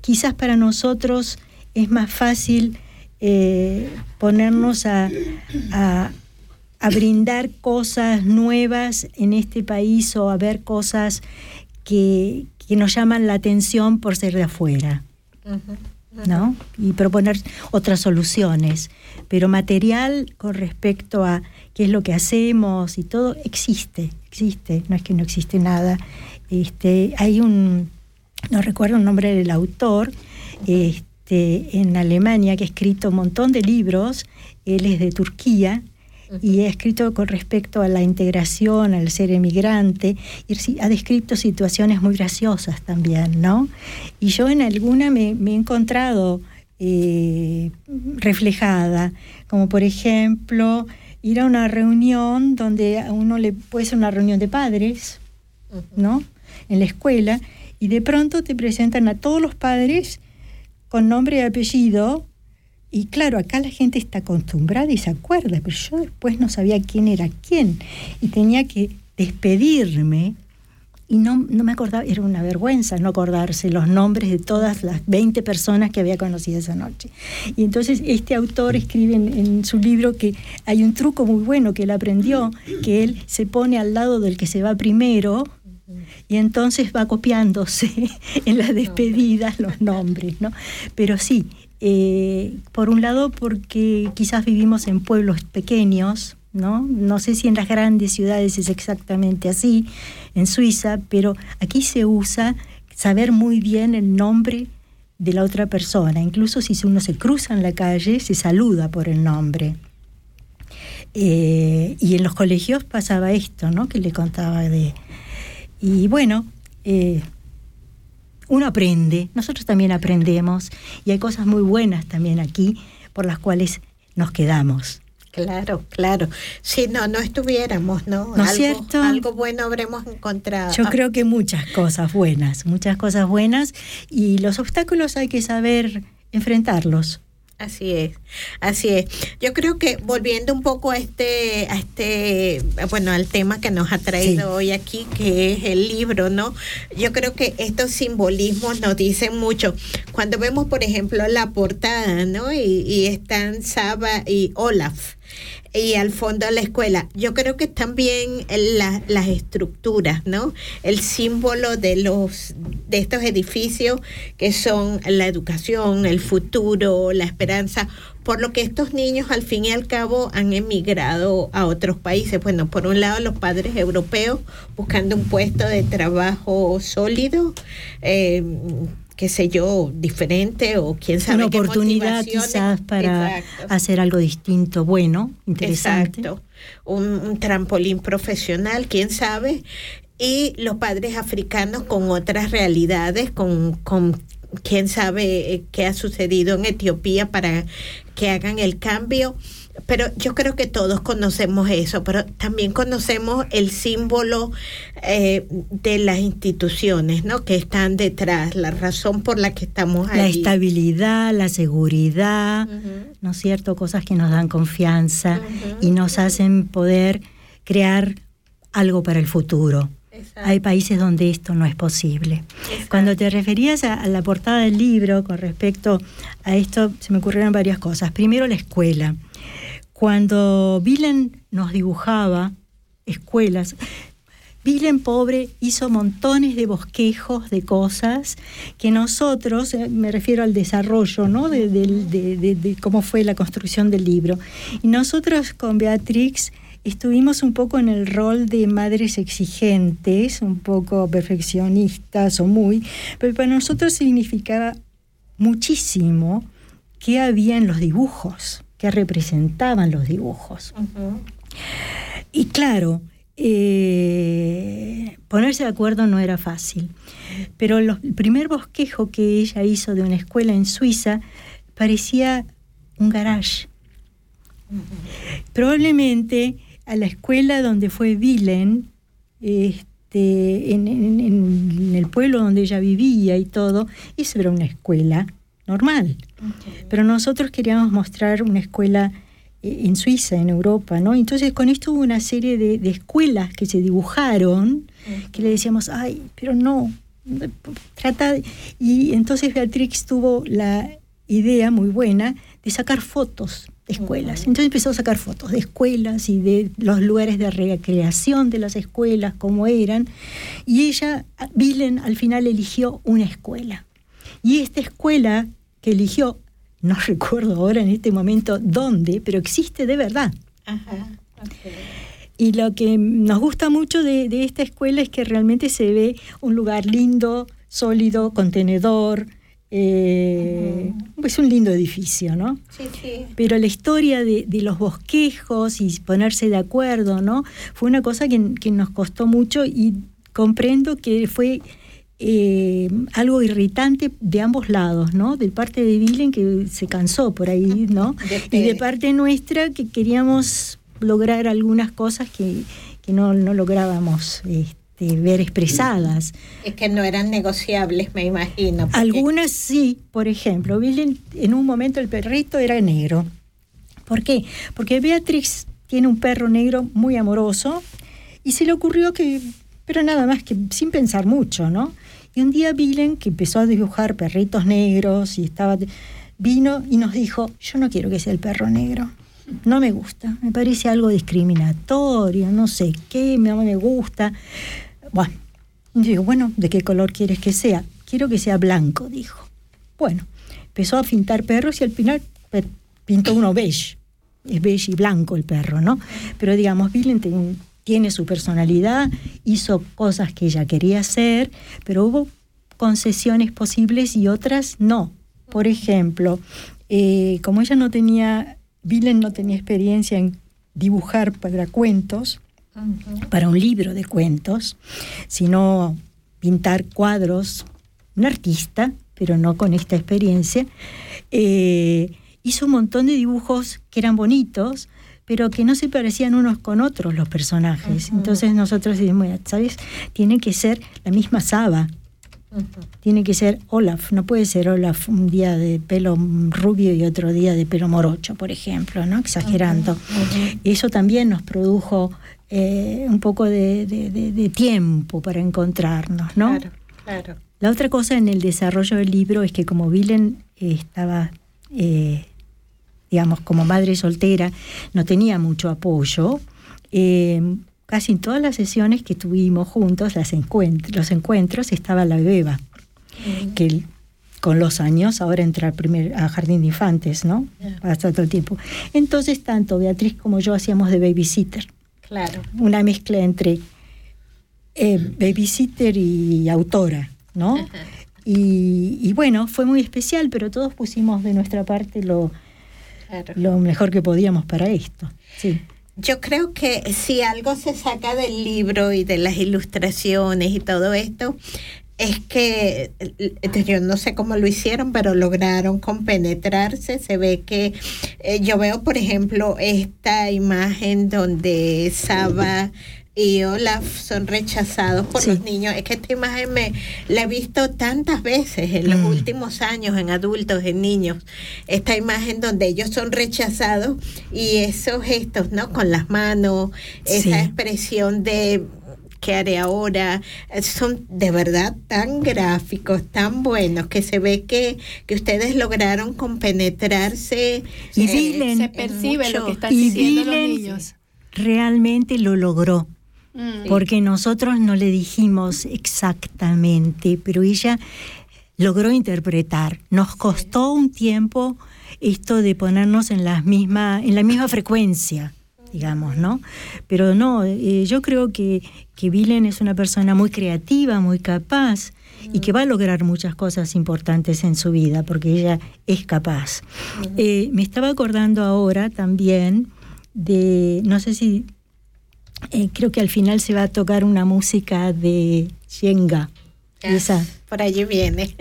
S7: quizás para nosotros es más fácil eh, ponernos a, a- a brindar cosas nuevas en este país o a ver cosas que, que nos llaman la atención por ser de afuera. ¿no? Y proponer otras soluciones. Pero material con respecto a qué es lo que hacemos y todo, existe, existe, no es que no existe nada. Este, hay un, no recuerdo el nombre del autor, este, en Alemania que ha escrito un montón de libros, él es de Turquía, y ha escrito con respecto a la integración, al ser emigrante, y ha descrito situaciones muy graciosas también, ¿no? Y yo en alguna me, me he encontrado eh, reflejada, como por ejemplo ir a una reunión donde a uno le puede ser una reunión de padres, ¿no? En la escuela, y de pronto te presentan a todos los padres con nombre y apellido, y claro, acá la gente está acostumbrada y se acuerda, pero yo después no sabía quién era quién, y tenía que despedirme, y no, no me acordaba, era una vergüenza no acordarse los nombres de todas las 20 personas que había conocido esa noche. Y entonces este autor escribe en, su libro que hay un truco muy bueno que él aprendió, que él se pone al lado del que se va primero, y entonces va copiándose en las despedidas los nombres, ¿no? Pero sí, eh, por un lado porque quizás vivimos en pueblos pequeños, ¿no? No sé si en las grandes ciudades es exactamente así, en Suiza, pero aquí se usa saber muy bien el nombre de la otra persona. Incluso si uno se cruza en la calle, se saluda por el nombre. Eh, y en los colegios pasaba esto, ¿no? Que le contaba de... Y bueno, eh, uno aprende, nosotros también aprendemos, y hay cosas muy buenas también aquí por las cuales nos quedamos.
S6: Claro, claro. Si no, no estuviéramos, ¿no?
S7: ¿No es cierto?
S6: Algo bueno habremos encontrado.
S7: Yo creo que muchas cosas buenas, muchas cosas buenas, y los obstáculos hay que saber enfrentarlos.
S6: Así es, así es. Yo creo que volviendo un poco a este, a este, bueno, al tema que nos ha traído hoy aquí, que es el libro, ¿no? Yo creo que estos simbolismos nos dicen mucho. Cuando vemos, por ejemplo, la portada, ¿no? Y, y están Saba y Olaf. Y al fondo la escuela. Yo creo que también la- las estructuras, ¿no? El símbolo de los de estos edificios que son la educación, el futuro, la esperanza, por lo que estos niños al fin y al cabo han emigrado a otros países. Bueno, por un lado los padres europeos buscando un puesto de trabajo sólido, eh, qué sé yo, diferente o quién sabe
S7: Una oportunidad quizás para
S6: Exacto.
S7: hacer algo distinto, bueno, interesante.
S6: Exacto. Un, un trampolín profesional, quién sabe. Y los padres africanos con otras realidades, con, con quién sabe eh, qué ha sucedido en Etiopía para que hagan el cambio. Pero yo creo que todos conocemos eso, pero también conocemos el símbolo eh, de las instituciones, ¿no? Que están detrás, la razón por la que estamos
S7: La
S6: allí.
S7: estabilidad, la seguridad, ¿no es cierto? Cosas que nos dan confianza y nos hacen poder crear algo para el futuro. Hay países donde esto no es posible. Cuando te referías a, a la portada del libro con respecto a esto, se me ocurrieron varias cosas. Primero, la escuela. Cuando Vilen nos dibujaba escuelas, Vilen pobre hizo montones de bosquejos de cosas que nosotros, eh, me refiero al desarrollo, ¿no? De, cómo fue la construcción del libro. Y nosotros con Beatrix estuvimos un poco en el rol de madres exigentes, un poco perfeccionistas o muy, pero para nosotros significaba muchísimo qué había en los dibujos, qué representaban los dibujos. Y claro, eh, ponerse de acuerdo no era fácil, pero los- el primer bosquejo que ella hizo de una escuela en Suiza parecía un garage. Probablemente a la escuela donde fue Vilen, este, en, en- en el pueblo donde ella vivía y todo, eso era una escuela normal. Pero nosotros queríamos mostrar una escuela eh, en Suiza, en Europa, ¿no? Entonces con esto hubo una serie de, de escuelas que se dibujaron, que le decíamos, ay, pero no, trata... de-". Y entonces Beatrix tuvo la idea muy buena de sacar fotos de escuelas. Entonces empezó a sacar fotos de escuelas y de los lugares de recreación de las escuelas, cómo eran. Y ella, Vilen, al final eligió una escuela. Y esta escuela que eligió, no recuerdo ahora en este momento dónde, pero existe de verdad. Y lo que nos gusta mucho de, de esta escuela es que realmente se ve un lugar lindo, sólido, contenedor. eh, Es un lindo edificio, ¿no?
S6: Sí, sí.
S7: Pero la historia de, de los bosquejos y ponerse de acuerdo, ¿no? Fue una cosa que, que nos costó mucho y comprendo que fue eh, algo irritante de ambos lados, ¿no? De parte de Vilen que se cansó por ahí, ¿no? Y de parte nuestra que queríamos lograr algunas cosas que, que no, no lográbamos este, ver expresadas.
S6: Es que no eran negociables, me imagino. porque-
S7: Algunas sí, por ejemplo, Vilen, en un momento el perrito era negro. ¿Por qué? Porque Beatrix tiene un perro negro muy amoroso y se le ocurrió que, pero nada más que sin pensar mucho, ¿no? Y un día Vilen, que empezó a dibujar perritos negros y estaba, vino y nos dijo, yo no quiero que sea el perro negro. No me gusta, me parece algo discriminatorio, no sé qué, no me gusta. Bueno, y digo, bueno, ¿de qué color quieres que sea? Quiero que sea blanco, dijo. Bueno, empezó a pintar perros y al final pe- pintó uno beige. Es beige y blanco el perro, ¿no? Pero digamos, Vilen ten- tiene su personalidad, hizo cosas que ella quería hacer, pero hubo concesiones posibles y otras no. Por ejemplo, eh, como ella no tenía, Vilen no tenía experiencia en dibujar para cuentos, para un libro de cuentos, sino pintar cuadros, un artista, pero no con esta experiencia, eh, hizo un montón de dibujos que eran bonitos, pero que no se parecían unos con otros los personajes. Entonces nosotros decimos, ¿sabes? Tiene que ser la misma Saba. Tiene que ser Olaf, no puede ser Olaf un día de pelo rubio y otro día de pelo morocho, por ejemplo, ¿no? Exagerando. Eso también nos produjo eh, un poco de, de- de- de tiempo para encontrarnos, ¿no?
S6: Claro, claro.
S7: La otra cosa en el desarrollo del libro es que como Vilen eh, estaba, eh, digamos, como madre soltera, no tenía mucho apoyo, eh, casi en todas las sesiones que tuvimos juntos, las encuent- los encuentros, estaba la beba, que con los años ahora entra al primer a jardín de infantes, ¿no? Pasa todo el tiempo. Entonces, tanto Beatriz como yo hacíamos de babysitter
S6: Claro.
S7: una mezcla entre eh, babysitter y autora, ¿no? Y, y bueno, fue muy especial, pero todos pusimos de nuestra parte lo,
S6: Claro.
S7: lo mejor que podíamos para esto. Sí.
S6: Yo creo que si algo se saca del libro y de las ilustraciones y todo esto, es que eh, yo no sé cómo lo hicieron, pero lograron compenetrarse. Se ve que eh, yo veo, por ejemplo, esta imagen donde Saba y Olaf son rechazados por los niños. Es que esta imagen me la he visto tantas veces en los
S7: Mm.
S6: últimos años, en adultos, en niños. Esta imagen donde ellos son rechazados y esos gestos, ¿no? Con las manos, esa
S7: Sí.
S6: expresión de ¿qué haré ahora? Son de verdad tan gráficos, tan buenos, que se ve que, que ustedes lograron compenetrarse.
S7: Y
S6: eh,
S7: Dylan-
S8: Se percibe lo que están
S7: Y
S8: diciendo los niños.
S7: Realmente lo logró.
S8: Mm.
S7: porque nosotros no le dijimos exactamente, pero ella logró interpretar. Nos costó un tiempo esto de ponernos en, las misma, en la misma frecuencia, digamos, ¿no? Pero no, eh, yo creo que, que Vilen es una persona muy creativa, muy capaz y que va a lograr muchas cosas importantes en su vida, porque ella es capaz. Eh, me estaba acordando ahora también de, no sé si, eh, creo que al final se va a tocar una música de Yenga. Esa,
S6: Por allí viene.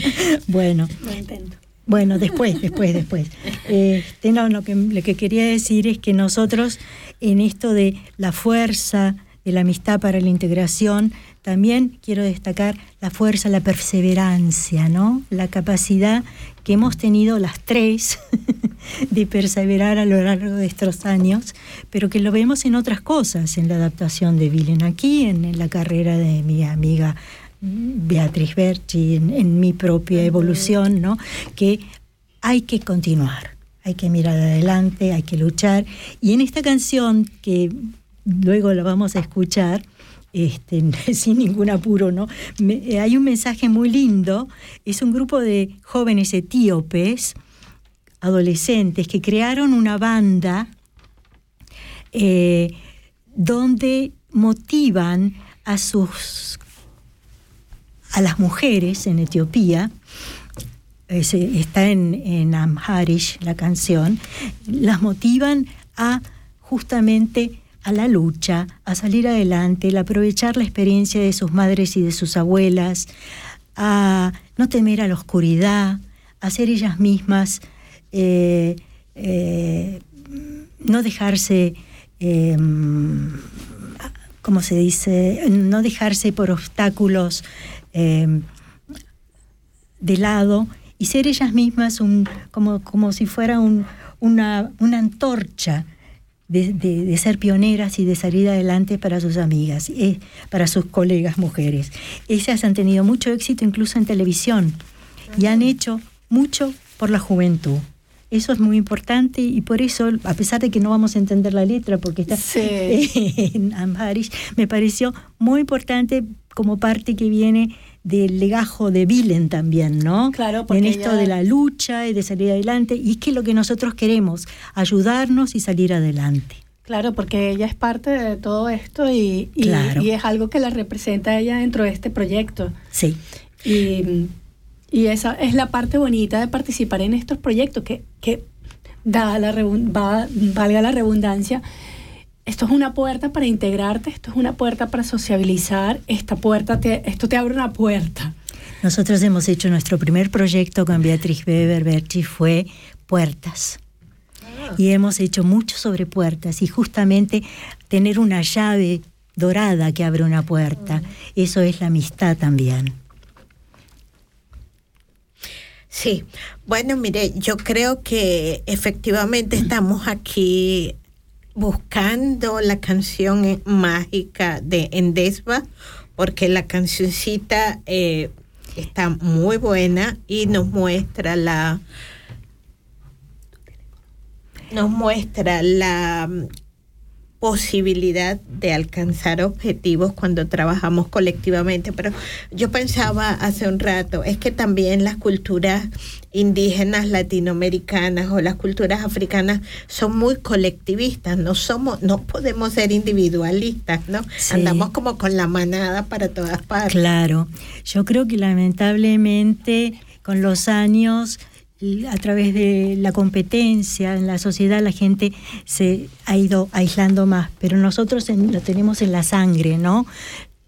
S7: bueno,
S8: Lo intento.
S7: bueno, después, después, después. Este, no, lo que, lo que quería decir es que nosotros en esto de la fuerza de la amistad para la integración, también quiero destacar la fuerza, la perseverancia, ¿no? La capacidad que hemos tenido las tres de perseverar a lo largo de estos años, pero que lo vemos en otras cosas, en la adaptación de Vilen aquí, en, en la carrera de mi amiga Beatriz Berchi, en, en mi propia evolución, ¿no? Que hay que continuar, hay que mirar adelante, hay que luchar. Y en esta canción, que luego la vamos a escuchar, este, sin ningún apuro, ¿no? Eh, hay un mensaje muy lindo, es un grupo de jóvenes etíopes, adolescentes, que crearon una banda eh, donde motivan a sus a las mujeres en Etiopía, es- está en, en Amharish la canción, las motivan a justamente a la lucha, a salir adelante, el aprovechar la experiencia de sus madres y de sus abuelas, a no temer a la oscuridad, a ser ellas mismas, eh, eh, no dejarse, eh, ¿cómo se dice? No dejarse por obstáculos eh, de lado y ser ellas mismas un, como, como si fuera un- una, una antorcha de, de- de ser pioneras y de salir adelante para sus amigas, eh, para sus colegas mujeres. Ellas han tenido mucho éxito incluso en televisión y han hecho mucho por la juventud. Eso es muy importante y por eso, a pesar de que no vamos a entender la letra porque está en Amharish, me pareció muy importante como parte que viene del legajo de Vilen también, ¿no?
S8: Claro,
S7: En
S8: porque
S7: esto
S8: ella-
S7: de la lucha y de salir adelante, y es que lo que nosotros queremos, ayudarnos y salir adelante.
S8: Claro, porque ella es parte de todo esto y, y-
S7: Claro.
S8: y es algo que la representa a ella dentro de este proyecto.
S7: Sí.
S8: Y, y esa es la parte bonita de participar en estos proyectos, que, que dada la va- valga la redundancia, esto es una puerta para integrarte, esto es una puerta para sociabilizar, esta puerta te, esto te abre una puerta.
S7: Nosotros hemos hecho nuestro primer proyecto con Beatriz Weber Berchi fue Puertas. Y hemos hecho mucho sobre puertas y justamente tener una llave dorada que abre una puerta, eso es la amistad también.
S6: Sí, bueno, mire, yo creo que efectivamente estamos aquí buscando la canción eh, mágica de Endesba, porque la cancioncita eh, está muy buena y nos muestra la nos muestra la posibilidad de alcanzar objetivos cuando trabajamos colectivamente. Pero yo pensaba hace un rato, es que también las culturas indígenas latinoamericanas o las culturas africanas son muy colectivistas, no somos, no podemos ser individualistas, ¿no?
S7: Sí.
S6: Andamos como con la manada para todas partes.
S7: Claro, yo creo que lamentablemente con los años, a través de la competencia en la sociedad, la gente se ha ido aislando más, pero nosotros lo tenemos en la sangre, ¿no?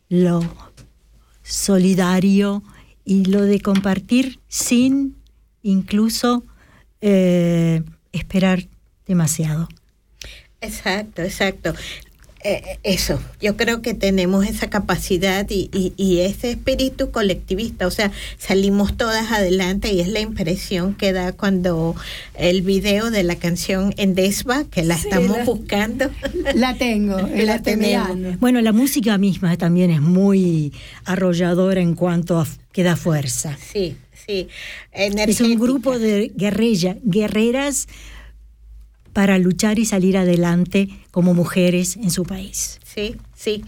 S7: Lo solidario y lo de compartir sin incluso eh, esperar demasiado.
S6: Exacto, exacto. Eh, eso, yo creo que tenemos esa capacidad y, y- y ese espíritu colectivista, o sea, salimos todas adelante y es la impresión que da cuando el video de la canción Endesba, que la
S8: Sí,
S6: estamos
S8: la-
S6: buscando.
S8: La tengo, la,
S6: La tenemos.
S7: Bueno, la música misma también es muy arrolladora en cuanto a que da fuerza.
S6: Sí, sí.
S7: Es un grupo de guerrilla, guerreras para luchar y salir adelante como mujeres en su país.
S6: Sí, sí.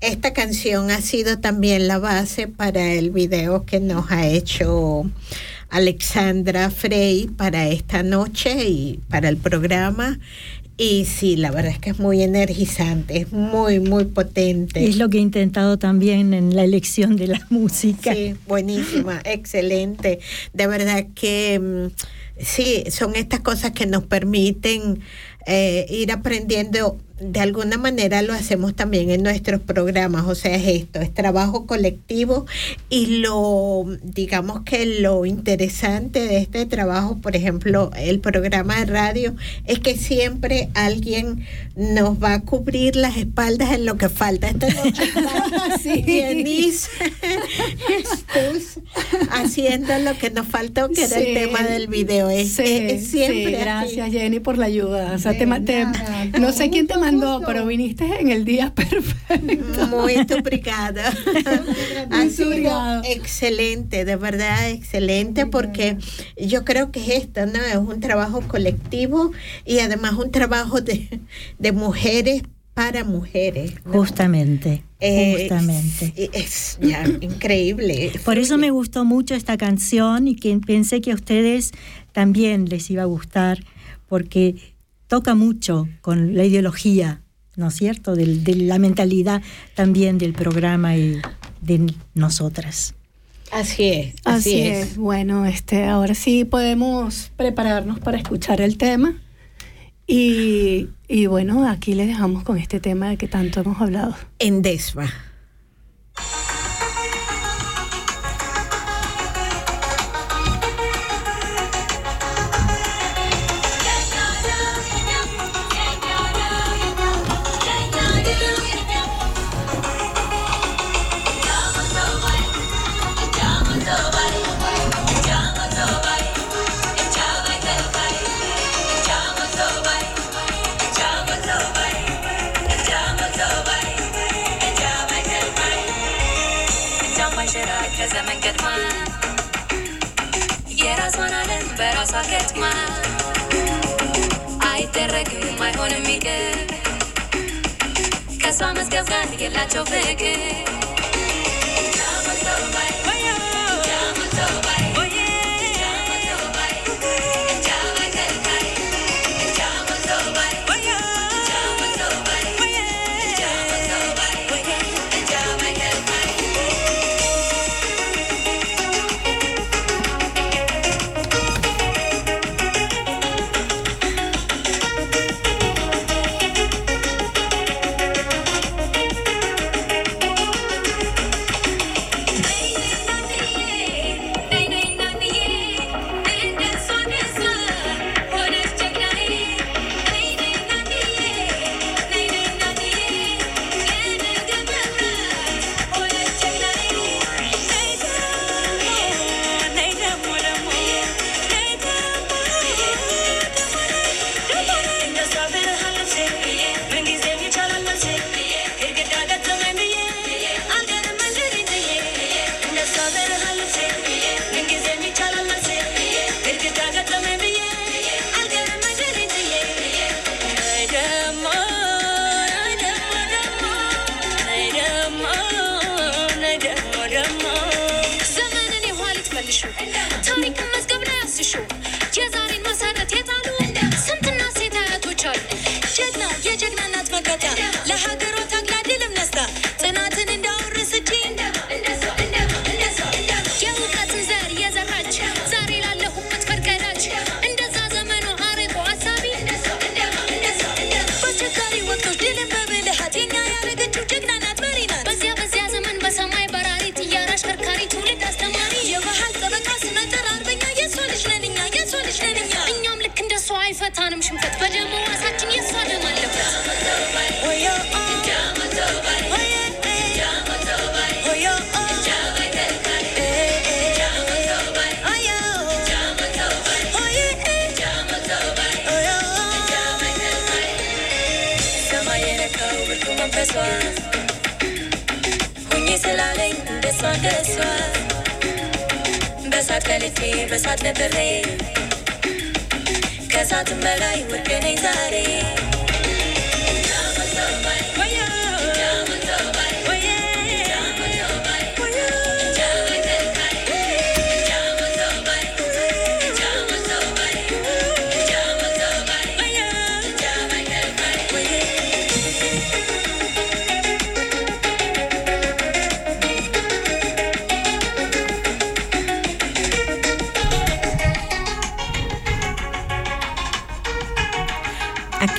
S6: Esta canción ha sido también la base para el video que nos ha hecho Alexandra Frey para esta noche y para el programa. Y sí, la verdad es que es muy energizante, es muy, muy potente.
S7: Es lo que he intentado también en la elección de la música.
S6: Sí, buenísima, excelente. De verdad que mm, sí, son estas cosas que nos permiten eh, ir aprendiendo. De alguna manera lo hacemos también en nuestros programas, o sea, es esto, es trabajo colectivo y lo, digamos que lo interesante de este trabajo, por ejemplo, el programa de radio, es que siempre alguien nos va a cubrir las espaldas en lo que falta. Esta noche Denise Estus haciendo lo que nos faltó, que era el
S12: Sí.
S6: tema del video. Es,
S12: Sí,
S6: es siempre
S12: sí,
S6: así.
S12: gracias Jenny por la ayuda. O sea, te ma- te- no sé quién te mandó, pero viniste en el día perfecto.
S6: Muy obrigada. ha sido excelente, de verdad excelente, porque yo creo que es esto, ¿no? Es un trabajo colectivo y además un trabajo de, de mujeres para mujeres. ¿no?
S7: Justamente,
S6: Eh,
S7: justamente.
S6: Es, es ya increíble.
S7: Por eso me gustó mucho esta canción y que pensé que a ustedes también les iba a gustar, porque toca mucho con la ideología, ¿no es cierto?, del, de la mentalidad también del programa y de nosotras.
S6: Así es.
S12: Así, es. Bueno, este, ahora sí podemos prepararnos para escuchar el tema. Y, y bueno, aquí le dejamos con este tema de que tanto hemos hablado. En Desva.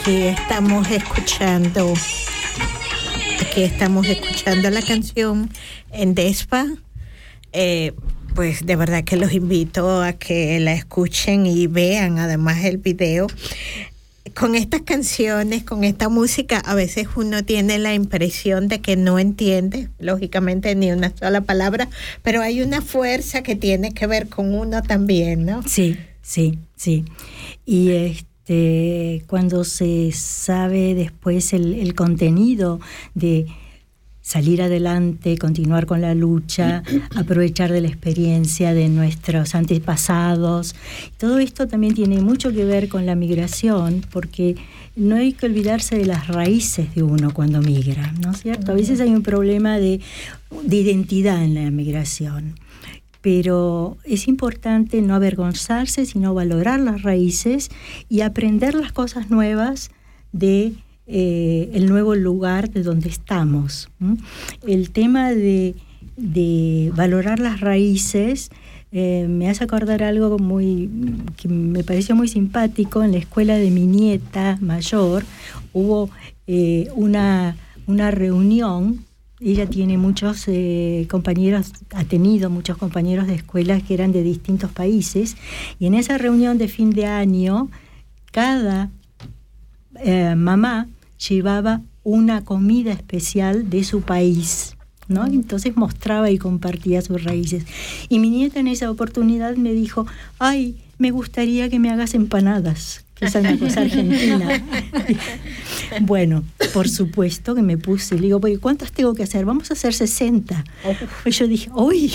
S6: Aquí estamos escuchando, aquí estamos escuchando la canción en Despa. Eh, pues de verdad que los invito a que la escuchen y vean además el video. Con estas canciones, con esta música, a veces uno tiene la impresión de que no entiende, lógicamente, ni una sola palabra, pero hay una fuerza que tiene que ver con uno también, ¿no?
S7: Sí, sí, sí. Y este, cuando se sabe después el, el contenido de salir adelante, continuar con la lucha, aprovechar de la experiencia de nuestros antepasados. Todo esto también tiene mucho que ver con la migración, porque no hay que olvidarse de las raíces de uno cuando migra, ¿no es cierto? A veces hay un problema de, de identidad en la migración pero es importante no avergonzarse, sino valorar las raíces y aprender las cosas nuevas de eh, el nuevo lugar de donde estamos. El tema de, de valorar las raíces eh, me hace acordar algo muy que me pareció muy simpático. En la escuela de mi nieta mayor hubo eh, una, una reunión ella tiene muchos eh, compañeros, ha tenido muchos compañeros de escuelas que eran de distintos países, y en esa reunión de fin de año, cada eh, mamá llevaba una comida especial de su país. ¿no? Entonces mostraba y compartía sus raíces. Y mi nieta en esa oportunidad me dijo, ay, me gustaría que me hagas empanadas, que es una cosa argentina. bueno, por supuesto que me puse, le digo, "Oye, ¿cuántas tengo que hacer? Vamos a hacer 60. Y yo dije, uy.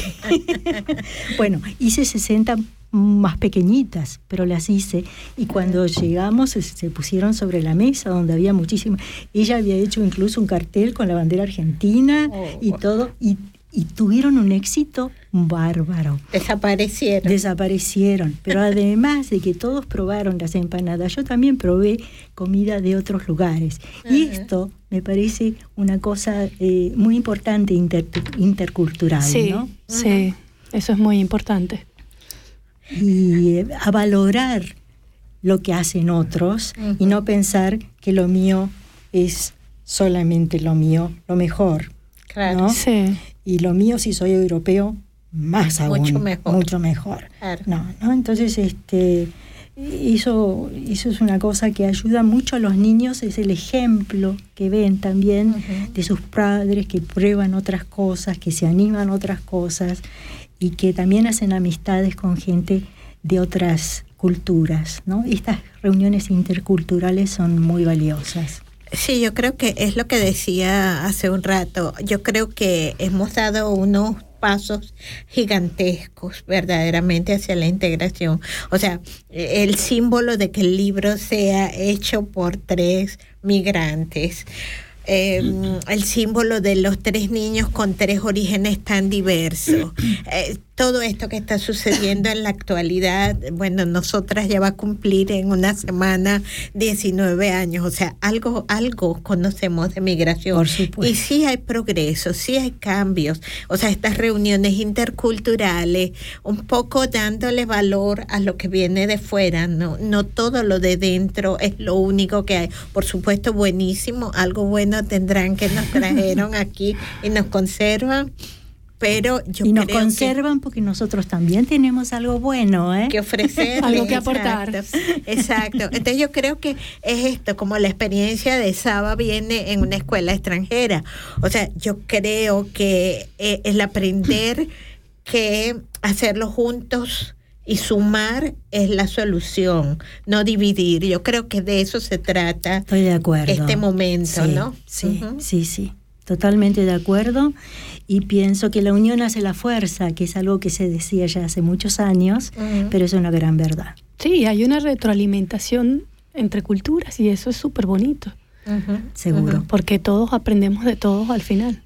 S7: bueno, hice 60 más pequeñitas, pero las hice. Y cuando llegamos se, pusieron sobre la mesa donde había muchísimas. Ella había hecho incluso un cartel con la bandera argentina y todo. Y, y tuvieron un éxito bárbaro.
S6: Desaparecieron.
S7: Desaparecieron. Pero además de que todos probaron las empanadas, yo también probé comida de otros lugares. Y esto me parece una cosa eh, muy importante inter- intercultural,
S8: Sí,
S7: ¿no?
S8: sí, eso es muy importante.
S7: y eh, a valorar lo que hacen otros y no pensar que lo mío es solamente lo mío, lo mejor.
S6: Claro.
S7: ¿no?
S8: Sí.
S7: Y lo mío, si soy europeo, más aún.
S6: Mucho mejor.
S7: Mucho mejor.
S6: Claro.
S7: No, ¿no? Entonces, este, eso, eso es una cosa que ayuda mucho a los niños, es el ejemplo que ven también de sus padres que prueban otras cosas, que se animan a otras cosas y que también hacen amistades con gente de otras culturas, ¿no? Estas reuniones interculturales son muy valiosas.
S6: Sí, yo creo que es lo que decía hace un rato. Yo creo que hemos dado unos pasos gigantescos verdaderamente hacia la integración. O sea, el símbolo de que el libro sea hecho por tres migrantes. eh, el símbolo de los tres niños con tres orígenes tan diversos. Eh, todo esto que está sucediendo en la actualidad, bueno, nosotras ya va a cumplir en una semana 19 años, o sea, algo, algo conocemos de migración.
S7: Por supuesto.
S6: Y sí hay progreso, sí hay cambios, o sea, estas reuniones interculturales, un poco dándole valor a lo que viene de fuera, no, no todo lo de dentro es lo único que hay. Por supuesto, buenísimo, algo bueno tendrán que nos trajeron aquí y nos conservan. Pero yo
S7: y nos
S6: creo que-
S7: conservan porque nosotros también tenemos algo bueno, ¿eh?
S6: que ofrecer.
S8: Algo que aportar.
S6: Exacto. Entonces yo creo que es esto, como la experiencia de Saba viene en una escuela extranjera. O sea, yo creo que eh, el aprender que hacerlo juntos y sumar es la solución, no dividir. Yo creo que de eso se trata
S7: Estoy de acuerdo.
S6: este momento,
S7: Sí,
S6: ¿no?
S7: Sí, sí, sí. Totalmente de acuerdo y pienso que la unión hace la fuerza, que es algo que se decía ya hace muchos años, pero es una gran verdad.
S8: Sí, hay una retroalimentación entre culturas y eso es súper bonito.
S7: Seguro.
S8: Porque todos aprendemos de todos al final.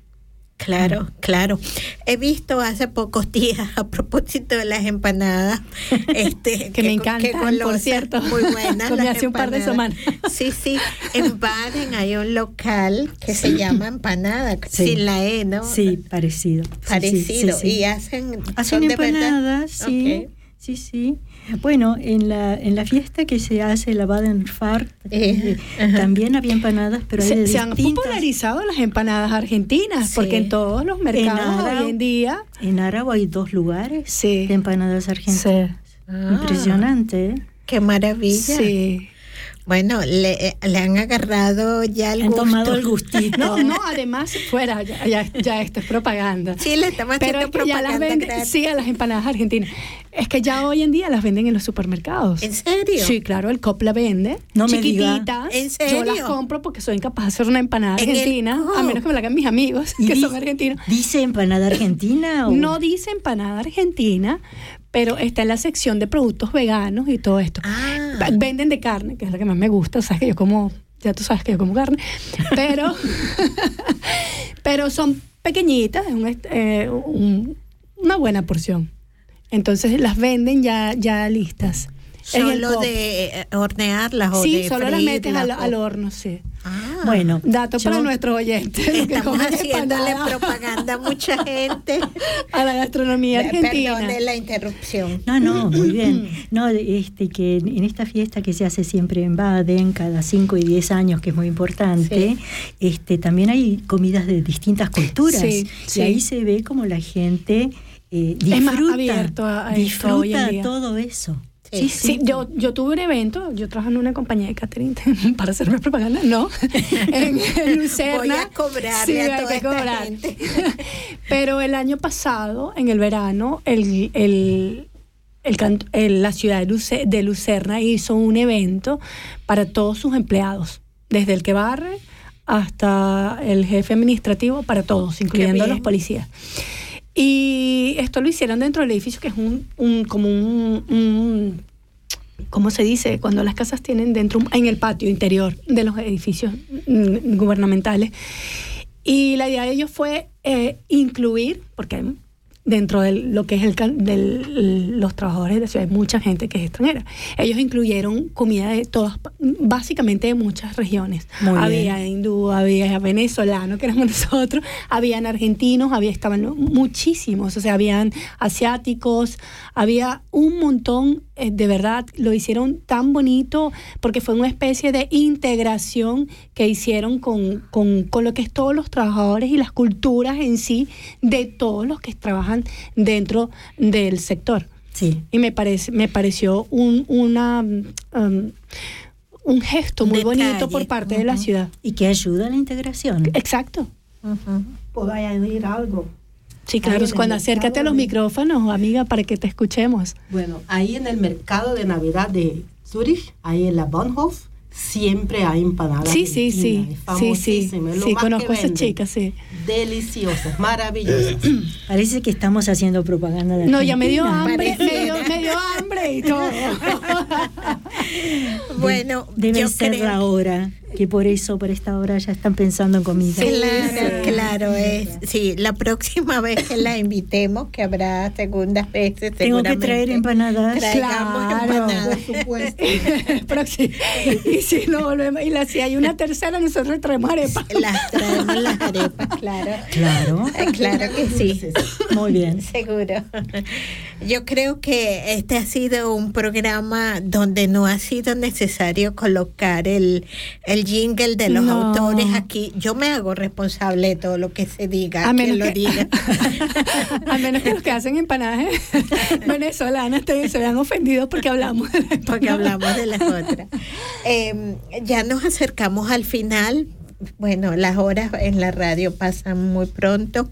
S6: Claro, claro. He visto hace pocos días, a propósito de las empanadas, este,
S8: Que me
S6: qué-
S8: encantan,
S6: qué
S8: por
S6: golosas,
S8: cierto.
S6: Muy buenas.
S8: Comí
S6: las
S8: hace un par de
S6: empanadas. Sí, sí. En Baden hay un local que se llama Empanada,
S7: Sí.
S6: sin la E, ¿no?
S7: Sí, parecido.
S6: Parecido.
S7: sí.
S6: Y hacen,
S7: Hacen
S6: son de verdad.
S7: empanadas, sí.
S6: Ok.
S7: Sí, sí. Bueno, en la, en la fiesta que se hace, la Baden-Fahrt, eh, también había empanadas, pero hay
S8: Se,
S7: de
S8: se han popularizado las empanadas argentinas, porque en todos los mercados hoy en día.
S7: En Árabo hay dos lugares de empanadas argentinas.
S6: Ah.
S7: Impresionante, ¿eh?
S6: Qué maravilla.
S8: Sí.
S6: Bueno, le, eh, le han agarrado ya el
S7: Han
S6: gusto.
S7: tomado el gustito.
S8: No, no, además, fuera, ya, ya, ya esto es propaganda.
S6: Sí, le estamos
S8: Pero
S6: haciendo
S8: es que ya las
S6: propaganda
S8: sí, a las empanadas argentinas. Es que ya hoy en día las venden en los supermercados.
S6: ¿En serio?
S8: Sí, claro, el COP la vende.
S7: No me
S8: chiquititas.
S6: ¿En
S8: Yo las
S6: serio?
S8: compro porque soy incapaz de hacer una empanada
S6: En el
S8: argentina, a menos que me la hagan mis amigos,
S7: ¿Y
S8: que son argentinos.
S7: ¿Dice empanada argentina? O?
S8: No dice empanada argentina, pero está en la sección de productos veganos y todo esto.
S6: Ah.
S8: Venden de carne, que es la que más me gusta. O sea, que yo como, ya tú sabes que yo como carne. Pero, pero son pequeñitas, es un eh, un- una buena porción. Entonces las venden ya, ya listas.
S6: Solo de eh, hornearlas o
S8: Sí,
S6: de
S8: solo las metes al, al horno, sí.
S6: Ah,
S7: Bueno,
S8: Dato para nuestros oyentes.
S6: Estamos haciéndole propaganda a mucha gente.
S8: a la gastronomía argentina.
S6: Perdone la interrupción.
S7: No, no, muy bien. No, este que en esta fiesta que se hace siempre en Baden, cada 5 y 10 años, que es muy importante, este también hay comidas de distintas culturas.
S8: Sí,
S7: y
S8: sí.
S7: ahí se ve como la gente eh, disfruta,
S8: Es más abierto a- a esto hoy en
S7: disfruta
S8: día.
S7: todo eso.
S8: Sí, sí, yo, yo tuve un evento, yo trabajo en una compañía de catering para hacerme propaganda, no, en, en Lucerna.
S6: Voy a cobrarle
S8: Sí,
S6: a
S8: hay
S6: toda
S8: que
S6: esta
S8: cobrar.
S6: gente.
S8: Pero el año pasado, en el verano, el, el, el el- la ciudad de, Luce- de Lucerna hizo un evento para todos sus empleados, desde el que barre hasta el jefe administrativo, para todos, incluyendo a los policías. Y esto lo hicieron dentro del edificio, que es un, un- como un, un- ¿cómo se dice? Cuando las casas tienen dentro, en el patio interior de los edificios mm, gubernamentales. Y la idea de ellos fue eh, incluir, porque dentro de lo que es el, del- los trabajadores de la ciudad hay mucha gente que es extranjera. Ellos incluyeron comida de todas, básicamente de muchas regiones.
S7: Muy
S8: había
S7: bien.
S8: hindú, había venezolano, que éramos nosotros, habían argentinos, había, estaban muchísimos, o sea, habían asiáticos, había un montón, eh, de verdad, lo hicieron tan bonito porque fue una especie de integración que hicieron con, con, con lo que es todos los trabajadores y las culturas en sí de todos los que trabajan dentro del sector.
S7: Sí.
S8: Y me, parece, me pareció un, una, um, un gesto muy
S7: Detalle.
S8: bonito por parte de la ciudad.
S7: Y que ayuda a la integración.
S8: Exacto.
S9: ¿Puedo añadir algo?
S8: Sí, claro, cuando acércate a los
S9: de-
S8: micrófonos, amiga, para que te escuchemos.
S9: Bueno, ahí en el mercado de Navidad de Zurich, ahí en la Bahnhof, siempre hay empanadas.
S8: Sí, sí, sí. Sí, sí.
S9: famosísimo, es lo
S8: Sí,
S9: más que
S8: conozco a esa
S9: venden.
S8: chica, sí.
S9: Deliciosas, maravillosas.
S7: Parece que estamos haciendo propaganda de
S8: No, ya me dio hambre, me dio, me dio hambre y todo.
S6: Bueno,
S7: Debe
S6: yo
S7: ser
S6: creo-
S7: la hora, que por eso, por esta hora ya están pensando en comida.
S6: Claro, claro, es, sí, la próxima vez que la invitemos, que habrá segundas veces,
S7: Tengo que traer empanadas.
S6: Traigamos
S8: Claro.
S6: empanadas.
S8: Próximo. Y si no volvemos, y la, si hay una tercera, nosotros traemos arepa.
S6: Las traemos las arepas, claro.
S7: Claro.
S6: Eh, Claro que sí.
S7: Muy bien.
S6: Seguro. Yo creo que este ha sido un programa donde no ha sido necesario colocar el, el jingle de los
S8: No.
S6: autores aquí. Yo me hago responsable de todo lo que se diga,
S8: A
S6: quien
S8: menos
S6: lo
S8: que-
S6: diga.
S8: A menos que los que hacen empanadas venezolanas te, se vean ofendidos porque hablamos. de la
S6: porque hablamos de las otras. Eh, ya nos acercamos al final. Bueno, las horas en la radio pasan muy pronto.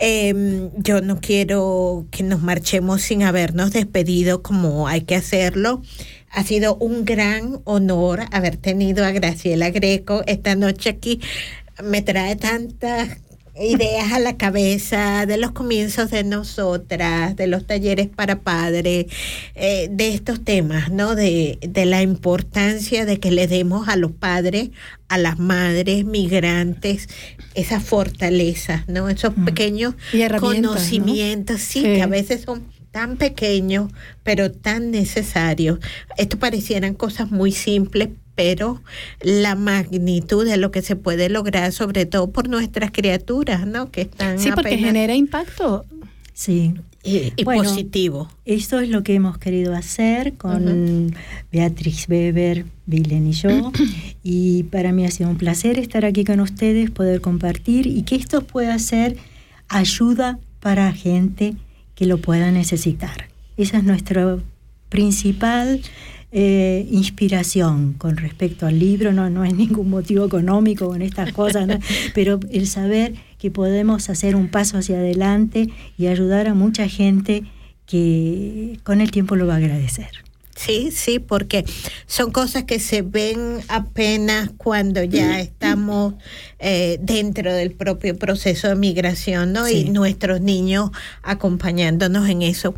S6: Eh, yo no quiero que nos marchemos sin habernos despedido como hay que hacerlo. Ha sido un gran honor haber tenido a Graciela Greco esta noche aquí. me trae tantas ideas a la cabeza de los comienzos de nosotras, de los talleres para padres, eh, de estos temas, ¿no? De, de la importancia de que le demos a los padres, a las madres migrantes, esas fortalezas, ¿no? Esos pequeños
S8: Y herramientas, ¿no?
S6: conocimientos, sí,
S8: Sí.
S6: que a veces son tan pequeños, pero tan necesarios. Esto parecieran cosas muy simples, pero la magnitud de lo que se puede lograr, sobre todo por nuestras criaturas, ¿no? Que están
S8: Sí, porque
S6: apenas-
S8: genera impacto.
S7: Sí.
S6: y, y
S7: Bueno,
S6: positivo.
S7: Esto es lo que hemos querido hacer con Beatriz Weber, Vilen y yo. y para mí ha sido un placer estar aquí con ustedes, poder compartir y que esto pueda ser ayuda para gente que lo pueda necesitar. Esa es nuestra principal eh, inspiración con respecto al libro. No, no es ningún motivo económico con estas cosas, ¿no? pero el saber que podemos hacer un paso hacia adelante y ayudar a mucha gente que con el tiempo lo va a agradecer.
S6: Sí, sí, porque son cosas que se ven apenas cuando ya estamos eh, dentro del propio proceso de migración, ¿no? Y nuestros niños acompañándonos en eso.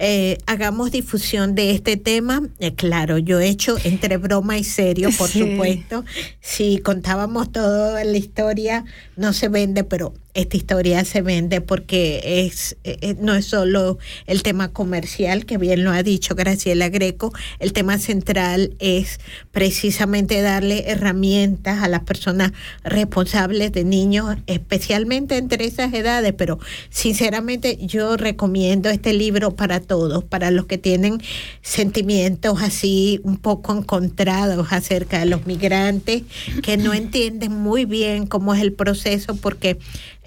S6: Eh, hagamos difusión de este tema. Eh, claro, yo he hecho entre broma y serio, por
S8: Sí.
S6: supuesto. Si contábamos toda la historia, no se vende, pero esta historia se vende porque es eh, no es solo el tema comercial, que bien lo ha dicho Graciela Greco, el tema central es precisamente darle herramientas a las personas responsables de niños, especialmente entre esas edades, pero sinceramente yo recomiendo este libro para todos, para los que tienen sentimientos así un poco encontrados acerca de los migrantes, que no entienden muy bien cómo es el proceso, porque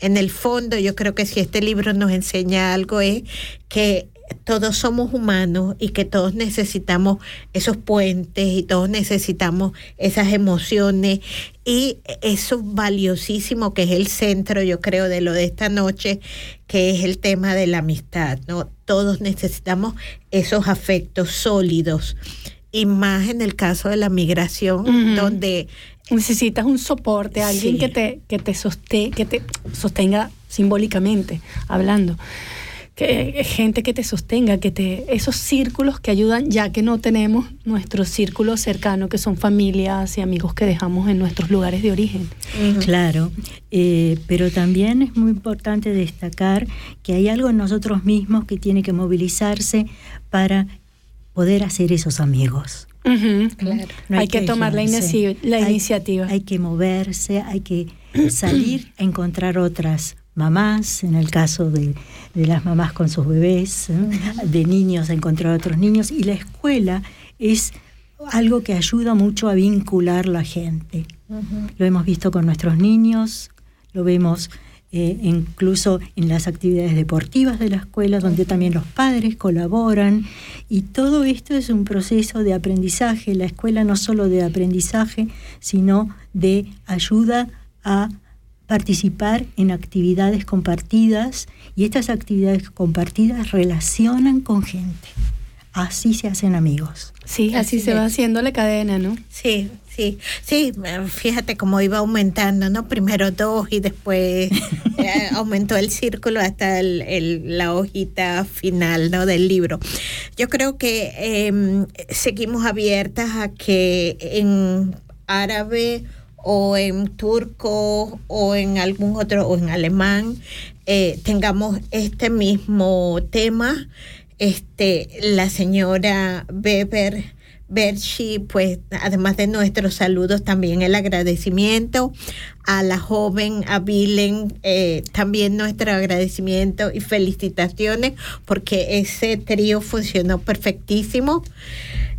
S6: en el fondo yo creo que si este libro nos enseña algo es que todos somos humanos y que todos necesitamos esos puentes y todos necesitamos esas emociones y eso valiosísimo que es el centro, yo creo, de lo de esta noche, que es el tema de la amistad, ¿no? Todos necesitamos esos afectos sólidos y más en el caso de la migración, donde
S8: Necesitas un soporte, alguien
S6: Sí.
S8: que te, que te soste- que te sostenga simbólicamente, hablando. Que, gente que te sostenga, que te, esos círculos que ayudan, ya que no tenemos nuestro círculo cercano, que son familias y amigos que dejamos en nuestros lugares de origen.
S7: Claro, eh, pero también es muy importante destacar que hay algo en nosotros mismos que tiene que movilizarse para poder hacer esos amigos.
S6: Claro.
S7: No
S8: hay, que, tomar la, inici- la
S7: Hay-
S8: iniciativa.
S7: Hay que moverse, hay que salir a encontrar otras mamás, en el caso de, de las mamás con sus bebés, ¿eh? de niños a encontrar otros niños. Y la escuela es algo que ayuda mucho a vincular la gente. Lo hemos visto con nuestros niños, lo vemos eh, incluso en las actividades deportivas de la escuela, donde también los padres colaboran. Y todo esto es un proceso de aprendizaje. La escuela no solo de aprendizaje, sino de ayuda a participar en actividades compartidas y estas actividades compartidas relacionan con gente. Así se hacen amigos.
S8: Sí, así,
S6: Así
S8: se va haciendo la cadena, ¿no?
S6: Sí, sí, sí, fíjate cómo iba aumentando, ¿no? Primero dos y después eh, aumentó el círculo hasta el- el- la hojita final, ¿no? Del libro. Yo creo que em, seguimos abiertas a que en árabe o en turco o en algún otro, o en alemán, eh, tengamos este mismo tema. Este, la señora Weber Berchi, pues además de nuestros saludos, también el agradecimiento a la joven, a Vilen, eh, también nuestro agradecimiento y felicitaciones porque ese trío funcionó perfectísimo.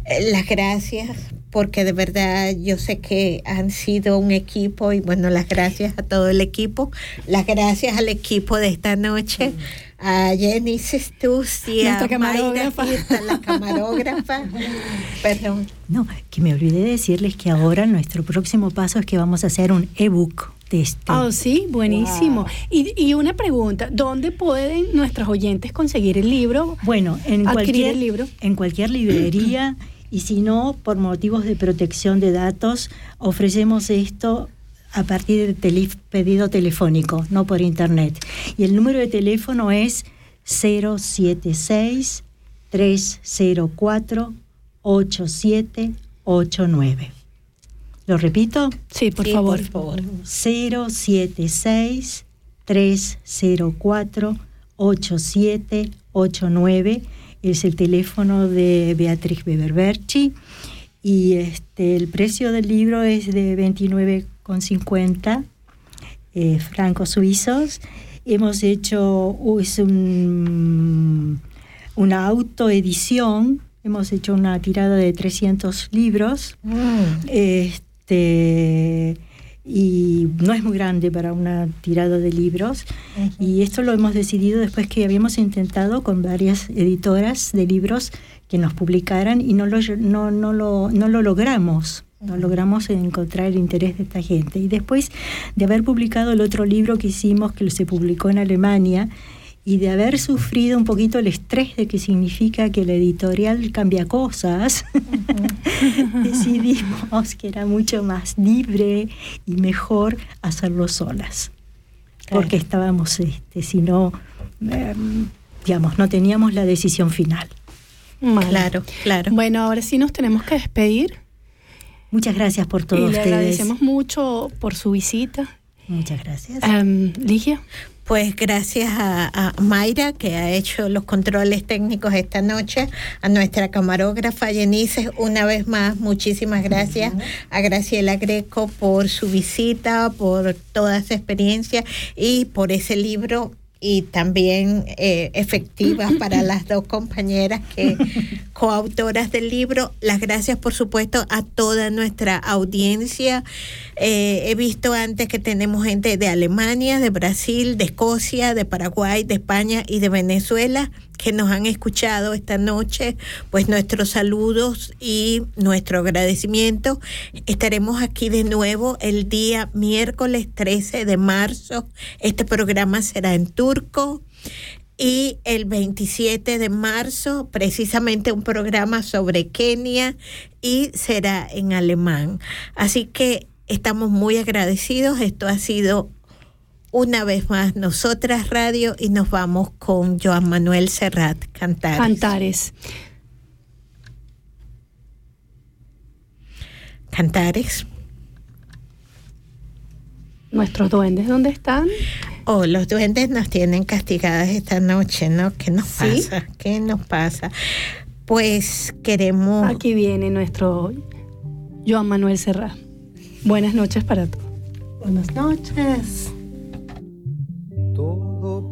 S6: Eh, las gracias porque de verdad yo sé que han sido un equipo y bueno, las gracias a todo el equipo, las gracias al equipo de esta noche, a Jenny Sestus y a Mayra
S8: camarógrafa.
S6: Fiesta, la camarógrafa. Perdón.
S7: No, que me olvidé decirles que ahora nuestro próximo paso es que vamos a hacer un ebook de este.
S8: Ah, sí, buenísimo. Y, y una pregunta, ¿dónde pueden nuestros oyentes conseguir el libro?
S7: Bueno, en
S8: adquirir
S7: cualquier,
S8: el libro.
S7: en cualquier librería y si no, por motivos de protección de datos, ofrecemos esto a partir del tele- pedido telefónico, no por internet. Y el número de teléfono es 076 304 8789. ¿Lo repito?
S8: Sí, por
S6: Sí,
S8: favor.
S6: por favor.
S7: 076 304 8789 es el teléfono de Beatriz Beberberchi y este el precio del libro es de 29,50 eh, francos suizos. Hemos hecho uh, es un, una autoedición, hemos hecho una tirada de 300 libros. Este, y no es muy grande para una tirada de libros. Y esto lo hemos decidido después que habíamos intentado con varias editoras de libros que nos publicaran y no lo, no, no lo, no lo logramos. No logramos encontrar el interés de esta gente. Y después de haber publicado el otro libro que hicimos, que se publicó en Alemania, y de haber sufrido un poquito el estrés de que significa que la editorial cambia cosas, decidimos que era mucho más libre y mejor hacerlo solas. Porque estábamos, este, si no, em, digamos, no teníamos la decisión final.
S8: Vale.
S6: Claro, claro.
S8: Bueno, ahora sí nos tenemos que despedir.
S7: Muchas gracias por todo
S8: y le
S7: ustedes.
S8: agradecemos mucho por su visita.
S7: Muchas gracias.
S8: Em, Ligia.
S6: Pues gracias a, Mayra que ha hecho los controles técnicos esta noche, a nuestra camarógrafa Yenice, una vez más muchísimas gracias, a Graciela Greco por su visita, por toda esa experiencia y por ese libro y también eh, efectivas para las dos compañeras que coautoras del libro. Las gracias, por supuesto, a toda nuestra audiencia. Eh, he visto antes que tenemos gente de Alemania, de Brasil, de Escocia, de Paraguay, de España y de Venezuela que nos han escuchado esta noche, pues nuestros saludos y nuestro agradecimiento. Estaremos aquí de nuevo el día miércoles 13 de marzo. Este programa será en turco. Y el 27 de marzo, precisamente un programa sobre Kenia y será en alemán. Así que estamos muy agradecidos. Esto ha sido una vez más Nosotras Radio y nos vamos con Joan Manuel Serrat, Cantares.
S8: Cantares.
S6: Cantares.
S8: Nuestros duendes, ¿dónde están?
S6: Oh, los duendes nos tienen castigadas esta noche, ¿no? ¿Qué nos
S8: ¿Sí?
S6: pasa? ¿Qué nos pasa? Pues queremos...
S8: Aquí viene nuestro Joan Manuel Serra. Buenas noches para todos.
S9: Buenas noches.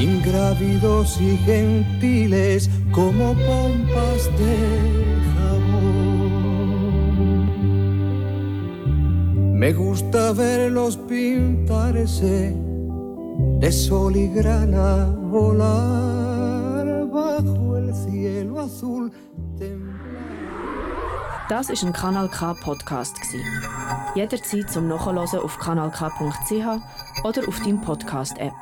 S13: ingrávidos y gentiles como pompas de jabón. Me gusta verlos pintarse de sol y grana volar bajo el cielo azul.
S1: Das ist ein Kanal K Podcast. Jederzeit zum Nachhören auf kanalk.ch oder auf deinem Podcast App.